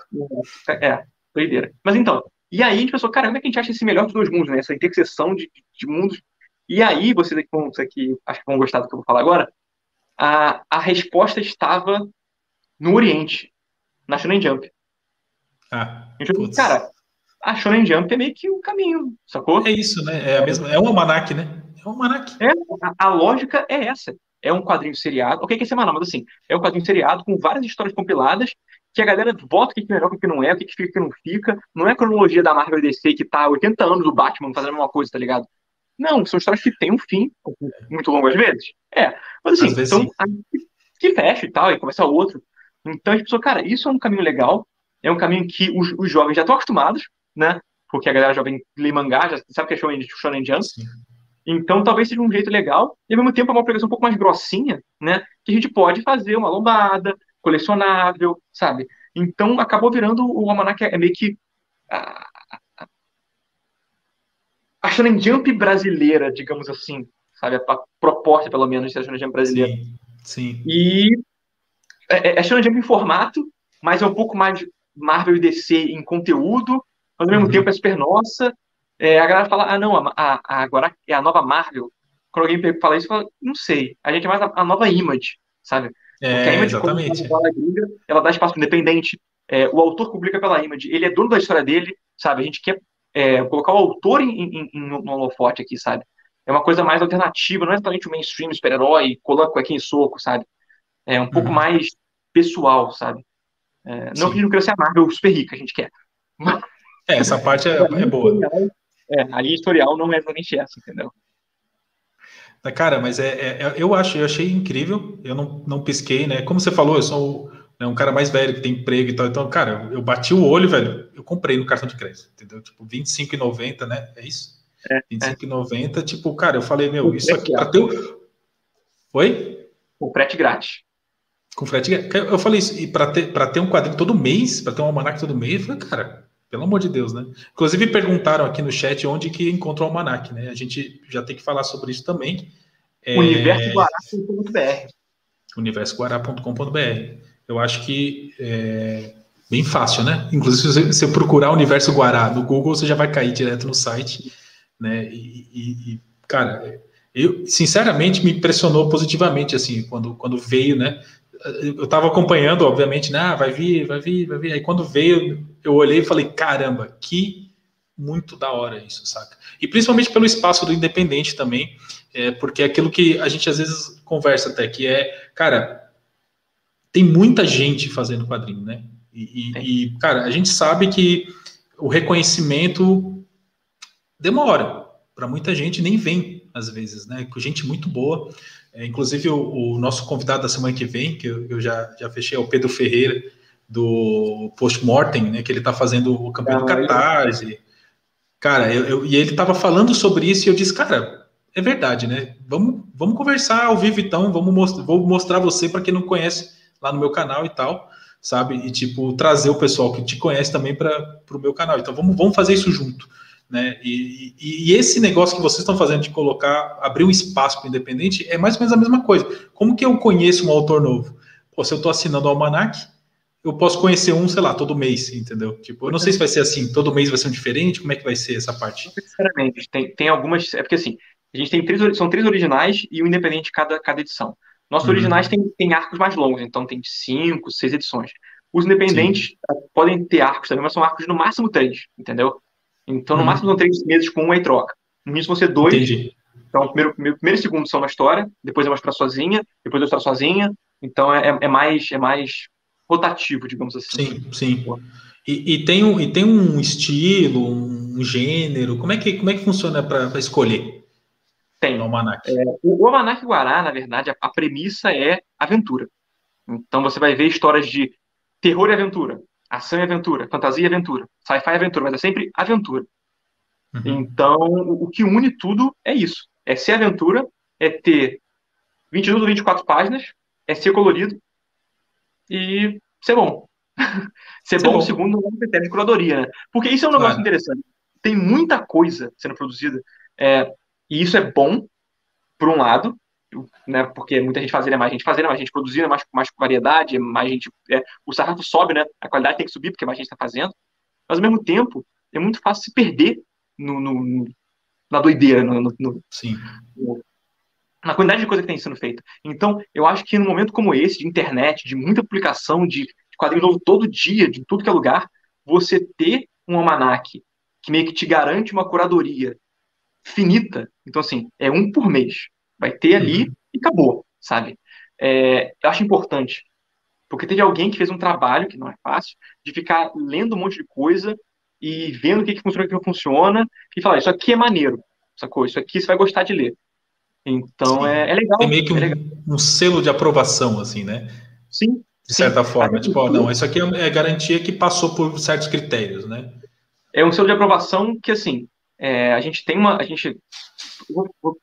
É, é, doideira. Mas então, e aí a gente pensou, cara, como é que a gente acha esse melhor dos dois mundos, né? Essa interseção de, de mundos. E aí, vocês aqui, vocês aqui acho que vão gostar do que eu vou falar agora, a, a resposta estava no Oriente, na Shonen Jump. [laughs] Ah, a gente falou, cara, a Shonen Jump é meio que o um caminho, sacou? É isso, né? É, a mesma, é um almanac, né? É um almanac. É, a, a, lógica é essa. É um quadrinho seriado, ok, que é semanal, mas assim, é um quadrinho seriado com várias histórias compiladas que a galera vota o que é melhor, o que não é, o que fica, o que não fica. Não é a cronologia da Marvel DC que tá 80 anos do Batman fazendo uma coisa, tá ligado? Não, são histórias que têm um fim, muito longo às vezes. É, mas assim, são que fecha e tal, e começa outro. Então a gente pensou, cara, isso é um caminho legal, é um caminho que os, os jovens já estão acostumados, né? Porque a galera jovem lê mangá, já sabe que é shonen, shonen jump. Sim. Então talvez seja um jeito legal, e ao mesmo tempo é uma pregação um pouco mais grossinha, né? Que a gente pode fazer uma lombada, colecionável, sabe? Então acabou virando o Almanac é meio que a, a, a Shonen Jump brasileira, digamos assim, sabe? A, proposta, pelo menos, da Shonen Jump brasileira. Sim, sim. E é, é, é Shonen Jump em formato, mas é um pouco mais Marvel e DC em conteúdo, mas ao mesmo uhum. tempo é super nossa. É, a galera fala, ah, não, a, a, agora é a nova Marvel. Quando alguém fala isso, fala, não sei. A gente é mais a, a nova Image, sabe? É, Porque a Image, exatamente. Ela, gringa, ela dá espaço independente. É, o autor publica pela Image, ele é dono da história dele, sabe? A gente quer é, colocar o autor em, em, em, no holofote aqui, sabe? É uma coisa mais alternativa, não é exatamente o mainstream super-herói, colando cuequinha em soco, sabe? É um pouco uhum. mais pessoal, sabe? É, não que a gente queira ser a Marvel super rica, a gente quer. Mas... [laughs] É, essa parte é, é boa. É, a linha historial não é exatamente essa, entendeu? Cara, mas é, é, é, eu acho, eu achei incrível. Eu não, não pisquei, né? Como você falou, eu sou né, um cara mais velho que tem emprego e tal. Então, cara, eu bati o olho, velho. Eu comprei no cartão de crédito, entendeu? Tipo, R$25,90, né? É isso? É, R$25,90. É. Tipo, cara, eu falei, meu, isso aqui pra ter. Oi? Com frete grátis. Com frete. Eu falei isso, e para ter, pra ter um quadrinho todo mês, para ter um almanac todo mês, eu falei, cara, pelo amor de Deus, né? Inclusive perguntaram aqui no chat onde que encontrou o almanac, né? A gente já tem que falar sobre isso também. É... Universoguará.com.br Universoguará.com.br Eu acho que é bem fácil, né? Inclusive, se você procurar Universo Guará no Google, você já vai cair direto no site, né? E, e, e cara, eu sinceramente me impressionou positivamente, assim, quando, quando veio, né? Eu estava acompanhando, obviamente, né? Ah, vai vir, vai vir, vai vir. Aí quando veio, eu olhei e falei, caramba, que muito da hora isso, saca? E principalmente pelo espaço do independente também, é, porque é aquilo que a gente às vezes conversa até, que é, cara, tem muita gente fazendo quadrinho, né? E, e, e cara, a gente sabe que o reconhecimento demora. Para muita gente nem vem, às vezes, né? Com gente muito boa. É, inclusive, o, o, nosso convidado da semana que vem, que eu, eu, já, já fechei, é o Pedro Ferreira, do Postmortem, né, que ele está fazendo o campeonato ah, Catarse. Cara, eu, eu, e ele estava falando sobre isso e eu disse, cara, é verdade, né? Vamos, vamos conversar ao vivo então, vamos most vou mostrar você para quem não conhece lá no meu canal e tal, sabe? E tipo, trazer o pessoal que te conhece também para o meu canal. Então vamos, vamos fazer isso junto. Né? E, e, e, esse negócio que vocês estão fazendo de colocar, abrir um espaço para o independente, é mais ou menos a mesma coisa. Como que eu conheço um autor novo? Pô, se eu estou assinando o Almanac, eu posso conhecer um, sei lá, todo mês, entendeu? Tipo, eu não sei se vai ser assim, todo mês vai ser um diferente, como é que vai ser essa parte? Sinceramente, tem, tem algumas. É porque assim, a gente tem três, são três originais e um independente cada, cada edição. Nossos uhum. originais têm, têm arcos mais longos, então tem cinco, seis edições. Os independentes Sim. podem ter arcos também, mas são arcos no máximo três, entendeu? Então, no hum. máximo, são três meses com uma e troca. No mínimo, vão ser dois. Entendi. Então, primeiro, primeiro, primeiro e segundo são uma história, depois é uma história sozinha, depois é outra sozinha. Então, é, é, mais, é mais rotativo, digamos assim. Sim, sim. E, e, tem, um, e tem um estilo, um gênero? Como é que, como é que funciona para escolher? Tem. O Almanac. É, o, o Almanac Guará, na verdade, a, a premissa é aventura. Então, você vai ver histórias de terror e aventura, ação e aventura, fantasia e aventura, sci-fi e aventura, mas é sempre aventura. Uhum. Então, o, que une tudo é isso. É ser aventura, é ter 22 ou 24 páginas, é ser colorido e ser bom. [laughs] ser, ser bom, bom, segundo o critério de curadoria, né? Porque isso é um negócio claro. interessante. Tem muita coisa sendo produzida, é, e isso é bom, por um lado, né, porque muita gente fazia mais gente fazendo, mais gente produzindo, mais, mais variedade, mais gente. É, o sarrafo sobe, né? A qualidade tem que subir porque mais gente está fazendo. Mas ao mesmo tempo, é muito fácil se perder no, no na doideira, no, no, Sim. na quantidade de coisa que tem sendo feita. Então, eu acho que num momento como esse, de internet, de muita publicação, de, de quadrinho novo todo dia, de tudo que é lugar, você ter um almanac que meio que te garante uma curadoria finita. Então, assim, é um por mês. Vai ter ali uhum. e acabou, sabe? É, eu acho importante. Porque teve alguém que fez um trabalho, que não é fácil, de ficar lendo um monte de coisa e vendo o que, que funciona e o que não funciona, e falar, isso aqui é maneiro, sacou? Isso aqui você vai gostar de ler. Então é, é, legal. Tem meio que é um, um, selo de aprovação, assim, né? Sim. De certa sim. forma. Tipo, não, isso aqui é, é garantia que passou por certos critérios, né? É um selo de aprovação que, assim, é, a gente tem uma. A gente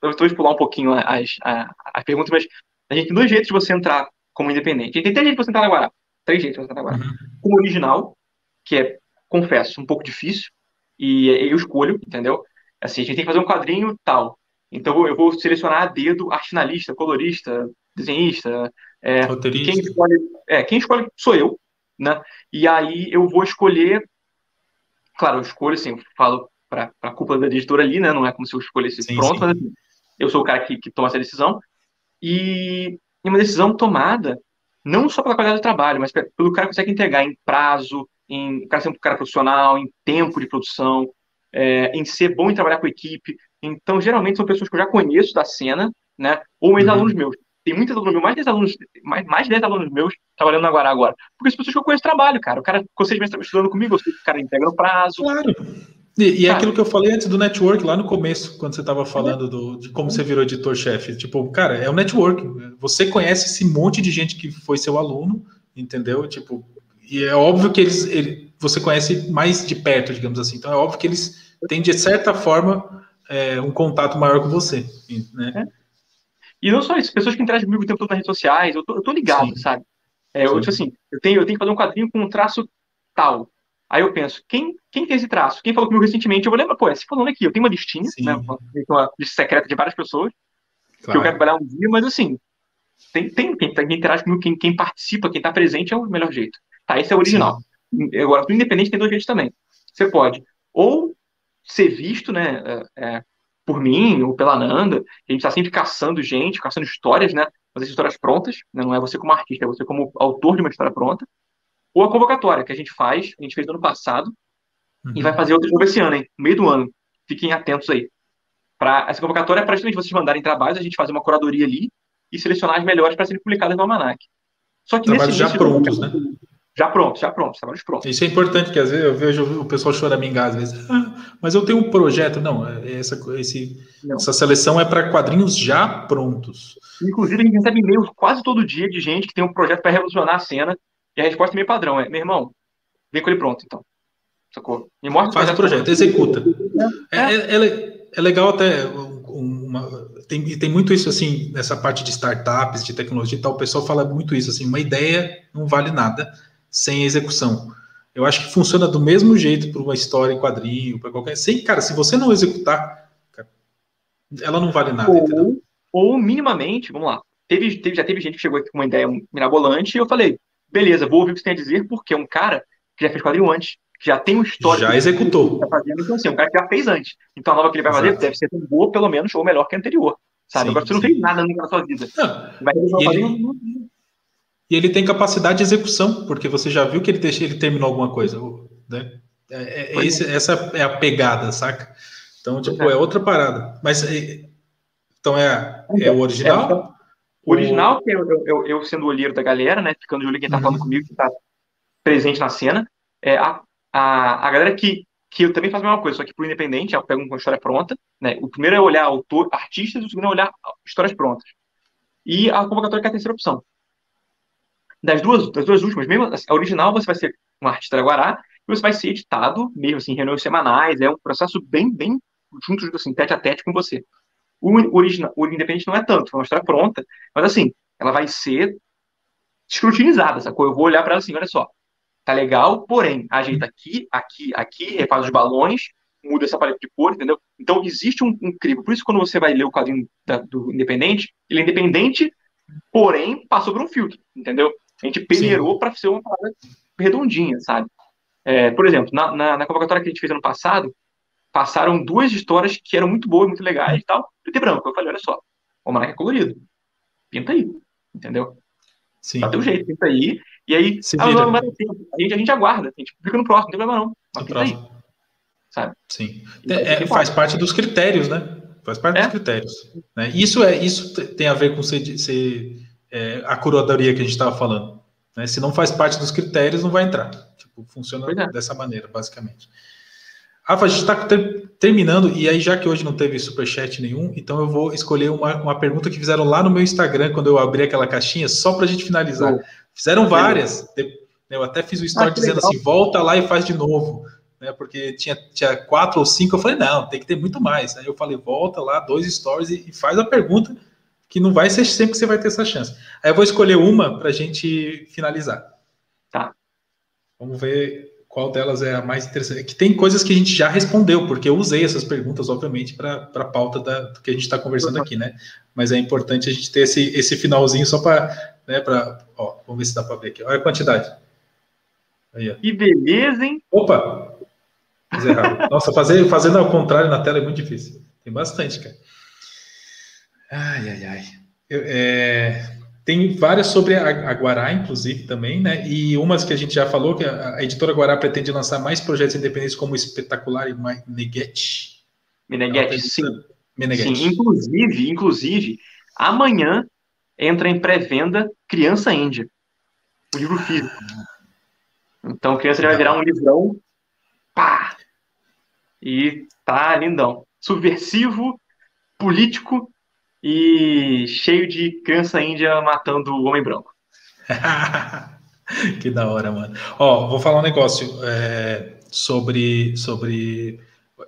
eu estou pular um pouquinho as, a, a pergunta, mas a gente tem dois jeitos de você entrar como independente. Tem três jeitos de você entrar na Guará. Três jeitos de você entrar na Guará. Uhum. Como original, que é, confesso, um pouco difícil, e eu escolho, entendeu? Assim, a gente tem que fazer um quadrinho tal. Então eu vou selecionar a dedo arte finalista, colorista, desenhista. É, quem, escolhe, é, quem escolhe sou eu, né? E aí eu vou escolher. Claro, eu escolho assim, eu falo para a cúpula da editora ali, né? Não é como se eu escolhesse sim, pronto, sim. mas assim, eu sou o cara que, que toma essa decisão. E, e uma decisão tomada não só pela qualidade do trabalho, mas pelo cara que consegue entregar em prazo, em o cara ser um cara profissional, em tempo de produção, é, em ser bom em trabalhar com equipe. Então, geralmente são pessoas que eu já conheço da cena, né? Ou ex-alunos uhum. meus. Tem muitos alunos meus, mais de 10 alunos, mais, mais de 10 alunos meus trabalhando na Guará agora. Porque são pessoas que eu conheço trabalho, cara. O cara ficou seis meses estudando comigo, o cara entrega no prazo. Claro. E, e é aquilo que eu falei antes do network, lá no começo, quando você estava falando do, de como você virou editor-chefe. Tipo, cara, é o network. Você conhece esse monte de gente que foi seu aluno, entendeu? Tipo, e é óbvio que eles, ele, você conhece mais de perto, digamos assim. Então é óbvio que eles têm, de certa forma, é, um contato maior com você. Né? É. E não só isso, pessoas que interagem comigo o tempo todo nas redes sociais, eu tô, eu tô ligado, Sim. sabe? É, eu, tipo assim, eu tenho, eu tenho que fazer um quadrinho com um traço tal. Aí eu penso, quem, quem tem esse traço? Quem falou comigo recentemente? Eu vou lembrar, pô, esse falando aqui, eu tenho uma listinha, Sim. né? Uma, uma lista secreta de várias pessoas claro. que eu quero trabalhar um dia, mas assim, tem, tem quem, quem interage comigo, quem, quem participa, quem tá presente é o melhor jeito. Tá, esse é o original. Sim. Agora, o independente tem dois jeitos também. Você pode ou ser visto, né, é, é por mim ou pela Nanda, a gente está sempre caçando gente, caçando histórias, né, fazer histórias prontas, né, não é você como artista, é você como autor de uma história pronta, ou a convocatória que a gente faz, a gente fez no ano passado, uhum. e vai fazer outra novo esse ano, hein, no meio do ano. Fiquem atentos aí. Pra, essa convocatória é para justamente vocês mandarem trabalhos, a gente fazer uma curadoria ali e selecionar as melhores para serem publicadas no Almanac. Só que trabalhos já prontos, né? Já prontos, já prontos, trabalhos prontos. Isso é importante, porque às vezes eu vejo o pessoal choramingar, às vezes, ah, mas eu tenho um projeto. Não, é, é essa, esse, Não. essa seleção é para quadrinhos já prontos. Inclusive, a gente recebe e-mails quase todo dia de gente que tem um projeto para revolucionar a cena, e a resposta é meio padrão, é, meu irmão, vem com ele pronto, então. Sacou? Me mostra Faz o projeto, projeto executa. É, é, é, é legal até, uma, tem, tem muito isso assim, nessa parte de startups, de tecnologia e tal, o pessoal fala muito isso, assim, uma ideia não vale nada, sem execução. Eu acho que funciona do mesmo jeito para uma história em quadrinho, para qualquer. Sem, cara, se você não executar, cara, ela não vale nada. Ou, ou, minimamente, vamos lá. Teve, teve, já teve gente que chegou aqui com uma ideia mirabolante e eu falei, beleza, vou ouvir o que você tem a dizer, porque é um cara que já fez quadrinho antes, que já tem um histórico. Já executou. Tá fazendo, então, assim, um cara que já fez antes. Então a nova que ele vai Exato. fazer deve ser tão boa, pelo menos, ou melhor que a anterior. Sabe? Sim, Agora você não fez nada nunca na sua vida. Não. Vai ele... E ele tem capacidade de execução, porque você já viu que ele, deixa, ele terminou alguma coisa. Né? É, é, esse, essa é a pegada, saca? Então, tipo, é. é outra parada. Mas, é, então, é, é o original? O original, que eu, eu, eu, sendo o olheiro da galera, né? Ficando de olho quem tá uhum. falando comigo, que tá presente na cena. É, a, a, a galera que, que eu também faz a mesma coisa, só que pro independente, eu pego uma história pronta, né? O primeiro é olhar autor, artistas, o segundo é olhar histórias prontas. E a convocatória que é a terceira opção. Das duas, das duas últimas, mesmo a original você vai ser um artista da Guará, e você vai ser editado, mesmo assim, reuniões semanais, é um processo bem, bem junto, junto assim, tete a tete com você. O, original, o independente não é tanto, é uma história pronta, mas assim, ela vai ser escrutinizada, sacou? Eu vou olhar para ela assim, olha só, tá legal, porém, ajeita aqui, aqui, aqui, refaz os balões, muda essa paleta de cor, entendeu? Então, existe um, um crivo. Por isso, quando você vai ler o quadrinho da, do Independente, ele é independente, porém, passou por um filtro, entendeu? A gente peneirou para ser uma parada redondinha, sabe? É, por exemplo, na, na, na, convocatória que a gente fez ano passado, passaram duas histórias que eram muito boas, muito legais e tal, preto e branco. Eu falei, olha só, o Manac é colorido. Pinta aí, entendeu? Sim. Dá teu jeito, pinta aí. E aí, Se ah, não, a, gente, a gente aguarda, a gente publica no próximo, não tem problema não. Mas pinta próximo. aí. Sabe? Sim. É, faz parte dos critérios, né? Faz parte é. dos critérios. Né? Isso, é, isso tem a ver com ser, ser é, a curadoria que a gente estava falando. Né? Se não faz parte dos critérios, não vai entrar. Tipo, funciona é. dessa maneira, basicamente. Rafa, a gente está ter, terminando, e aí, já que hoje não teve superchat nenhum, então eu vou escolher uma, uma pergunta que fizeram lá no meu Instagram, quando eu abri aquela caixinha, só para a gente finalizar. Oh. Fizeram várias. Eu até fiz o story ah, dizendo legal. assim: volta lá e faz de novo. Né, porque tinha, tinha quatro ou cinco, eu falei, não, tem que ter muito mais. Aí eu falei, volta lá, dois stories e, e faz a pergunta que não vai ser sempre que você vai ter essa chance. Aí eu vou escolher uma para a gente finalizar. Tá. Vamos ver qual delas é a mais interessante. Que tem coisas que a gente já respondeu, porque eu usei essas perguntas, obviamente, para a pauta da, do que a gente está conversando aqui, né? Mas é importante a gente ter esse, esse finalzinho só para. Né, pra, ó, vamos ver se dá para ver aqui. Olha a quantidade. Aí, ó. Que beleza, hein? Opa! Fiz errado. [laughs] Nossa, fazer, fazendo ao contrário na tela é muito difícil. Tem bastante, cara. Ai, ai, ai. Eu, é, tem várias sobre a, a, Guará, inclusive, também, né? E umas que a gente já falou, que a, a editora Guará pretende lançar mais projetos independentes como Espetacular e Meneghetti. Meneghetti, sim. Meneghetti. Sim, inclusive, inclusive, amanhã entra em pré-venda Criança Índia, o livro físico. Então, Criança já vai virar um livrão. Pá! E tá lindão. Subversivo, político e cheio de criança índia matando o homem branco. [laughs] que da hora, mano. Ó, vou falar um negócio é, sobre, sobre.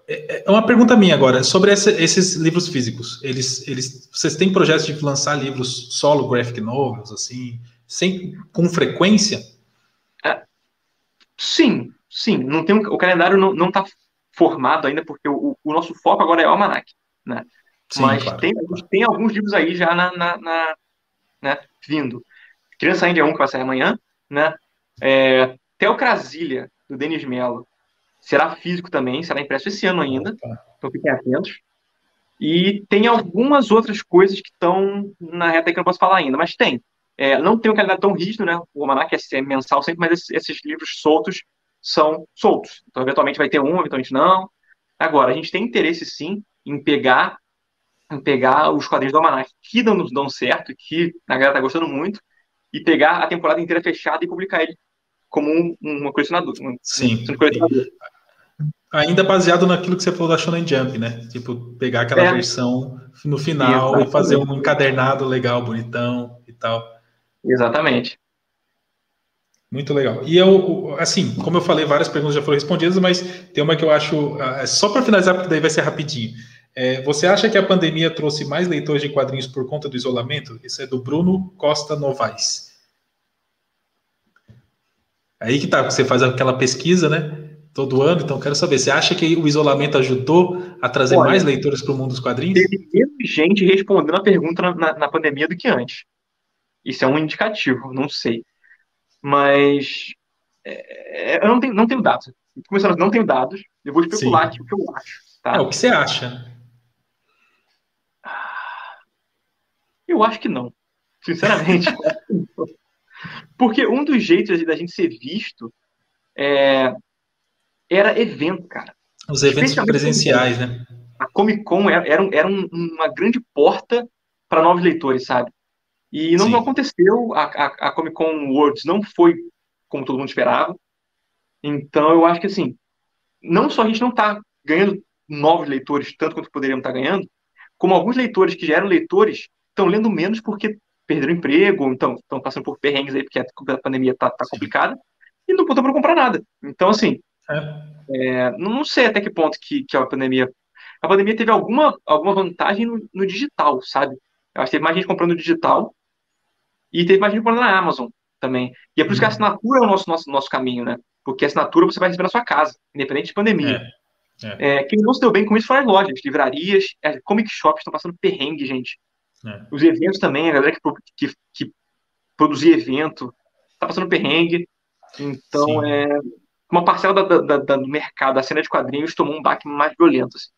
É, é uma pergunta minha agora sobre essa, esses livros físicos. Eles, eles, vocês têm projetos de lançar livros solo graphic novels assim, sem com frequência? É, sim, sim. Não tem o calendário não está formado ainda porque o, o, nosso foco agora é o almanac, né? Sim, Mas claro, tem, claro. tem alguns livros aí já na, na, na né, vindo. Criança Índia 1, que vai sair amanhã, né? É, Teocrasília, do Denis Mello, será físico também, será impresso esse ano ainda, então fiquem atentos. E tem algumas outras coisas que estão na reta que eu não posso falar ainda, mas tem. É, não tem um calendário tão rígido, né? O Almanac é mensal sempre, mas esses, esses livros soltos são soltos. Então, eventualmente vai ter um, eventualmente não. Agora, a gente tem interesse sim em pegar em pegar os quadrinhos do Almanac que dão, dão certo, que a galera tá gostando muito, e pegar a temporada inteira fechada e publicar ele como um, uma colecionador. Um, Sim. Um colecionador. Ainda baseado naquilo que você falou da Shonen Jump, né? Tipo, pegar aquela é. versão no final Exatamente. e fazer um encadernado legal, bonitão e tal. Exatamente. Muito legal. E eu, assim, como eu falei, várias perguntas já foram respondidas, mas tem uma que eu acho, ah, só para finalizar, porque daí vai ser rapidinho. É, você acha que a pandemia trouxe mais leitores de quadrinhos por conta do isolamento? Isso é do Bruno Costa Novaes. Aí que tá, você faz aquela pesquisa, né? Todo ano, então quero saber, você acha que o isolamento ajudou a trazer Olha, mais leitores para o mundo dos quadrinhos? Teve menos gente respondendo a pergunta na, na, pandemia do que antes. Isso é um indicativo, não sei. Mas é, é eu não tenho, não tenho dados. Começando, não tenho dados. Eu vou especular Sim. aqui o que eu acho. Tá? É o que você acha. Eu acho que não. Sinceramente. [laughs] Porque um dos jeitos da gente ser visto é, era evento, cara. Os eventos presenciais, né? A Comic Con era, era, era um, uma grande porta para novos leitores, sabe? E não, não aconteceu. A, a, a, Comic Con Worlds não foi como todo mundo esperava. Então, eu acho que, assim, não só a gente não está ganhando novos leitores tanto quanto poderíamos estar tá ganhando, como alguns leitores que já eram leitores estão lendo menos porque perderam emprego, então estão passando por perrengues aí porque a pandemia tá, tá complicada e não estão para comprar nada. Então, assim, é. É, não sei até que ponto que, que a pandemia. A pandemia teve alguma, alguma vantagem no, no digital, sabe? Eu acho que teve mais gente comprando no digital e teve mais gente comprando na Amazon também. E é por isso que a uhum. assinatura é o nosso, nosso, nosso caminho, né? Porque a assinatura você vai receber na sua casa, independente de pandemia. É. É. quem não se deu bem com isso foram as lojas, livrarias, comic shops estão passando perrengue, gente. É. Os eventos também, a galera que, que, que produzia evento, tá passando perrengue. Então, Sim. é uma parcela da, da, da, do mercado, da cena de quadrinhos, tomou um baque mais violento. Assim.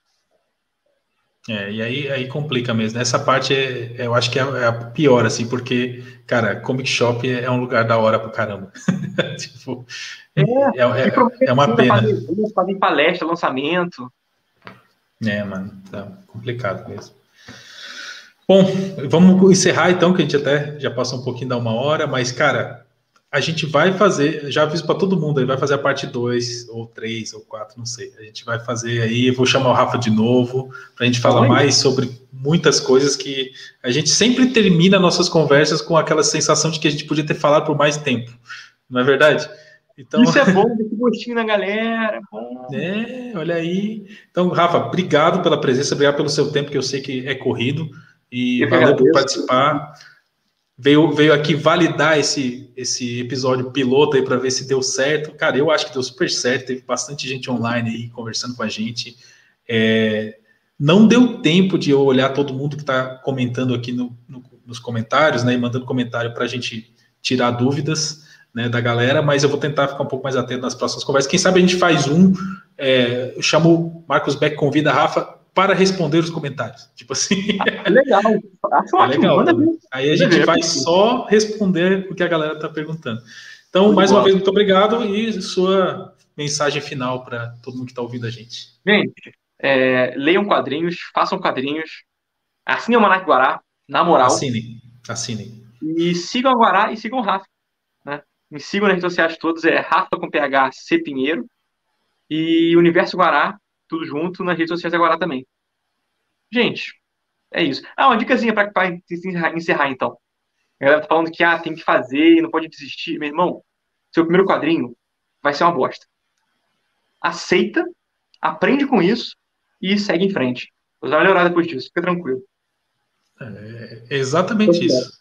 É, e aí, aí complica mesmo. Essa parte é, eu acho que é, é, a pior, assim, porque, cara, comic shop é, um lugar da hora pro caramba. [laughs] tipo, é, é, é, é uma pena. Fazer palestra, lançamento. É, mano, tá complicado mesmo. Bom, vamos encerrar então, que a gente até já passou um pouquinho da uma hora, mas, cara, a gente vai fazer, já aviso para todo mundo, aí vai fazer a parte 2, ou 3, ou 4, não sei. A gente vai fazer aí, vou chamar o Rafa de novo, para a gente falar Oi. mais sobre muitas coisas que a gente sempre termina nossas conversas com aquela sensação de que a gente podia ter falado por mais tempo, não é verdade? Então... Isso é bom, esse gostinho na galera. Bom. [laughs] É, olha aí. Então, Rafa, obrigado pela presença, obrigado pelo seu tempo, que eu sei que é corrido. E valeu por participar. Veio, veio aqui validar esse, esse episódio piloto aí para ver se deu certo. Cara, eu acho que deu super certo. Teve bastante gente online aí conversando com a gente. É, não deu tempo de eu olhar todo mundo que está comentando aqui no, no, nos comentários, né? E mandando comentário para a gente tirar dúvidas né, da galera, mas eu vou tentar ficar um pouco mais atento nas próximas conversas. Quem sabe a gente faz um. É, eu chamo Marcos Beck, convida a Rafa para responder os comentários. Tipo assim. É legal. Acho [laughs] é legal. Aí a gente vai só responder o que a galera está perguntando. Então, mais uma vez, muito obrigado e sua mensagem final para todo mundo que está ouvindo a gente. Gente, é, leiam quadrinhos, façam quadrinhos, assinem o Manac Guará, na moral. Assinem, assinem. E sigam o Guará e sigam o Rafa. Né? Me sigam nas redes sociais todas, é Rafa com PH C Pinheiro. E Universo Guará tudo junto nas redes sociais agora também. Gente, é isso. Ah, uma dicasinha para encerrar, encerrar, então. A galera tá falando que ah, tem que fazer, não pode desistir. Meu irmão, seu primeiro quadrinho vai ser uma bosta. Aceita, aprende com isso e segue em frente. Você vai melhorar depois disso, fica tranquilo. É exatamente isso.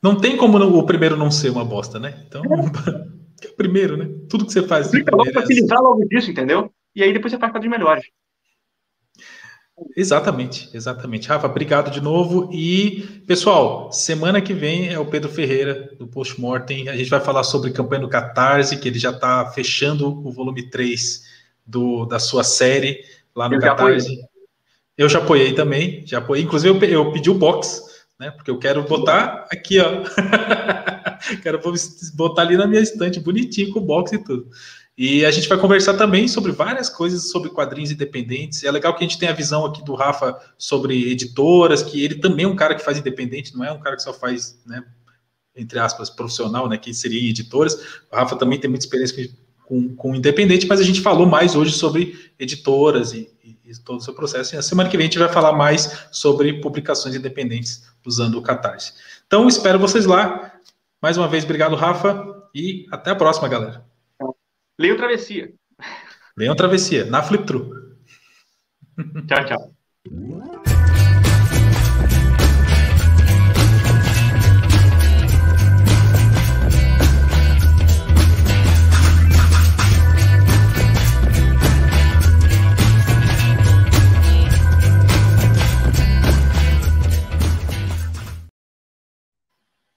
Não tem como o primeiro não ser uma bosta, né? Então, é [laughs] o primeiro, né? Tudo que você faz. Fica logo pra se livrar logo disso, entendeu? E aí depois você faz quadrinhos melhores. Exatamente, exatamente. Rafa, obrigado de novo. E, pessoal, semana que vem é o Pedro Ferreira, do Postmortem. A gente vai falar sobre campanha no Catarse, que ele já está fechando o volume 3 do, da sua série lá no eu Catarse. Já eu já apoiei também, já apoiei. Inclusive, eu, eu pedi o box, né? Porque eu quero botar aqui, ó. [laughs] quero botar ali na minha estante, bonitinho, com o box e tudo. E a gente vai conversar também sobre várias coisas sobre quadrinhos independentes. É legal que a gente tenha a visão aqui do Rafa sobre editoras, que ele também é um cara que faz independente, não é um cara que só faz, né, entre aspas, profissional, né, que seria editoras. O Rafa também tem muita experiência com, com independente, mas a gente falou mais hoje sobre editoras e, e, e todo o seu processo. E na semana que vem a gente vai falar mais sobre publicações independentes usando o Catarse. Então, espero vocês lá. Mais uma vez, obrigado, Rafa, e até a próxima, galera. Leiam Travessia. Leiam Travessia, na Flip True. Tchau, tchau.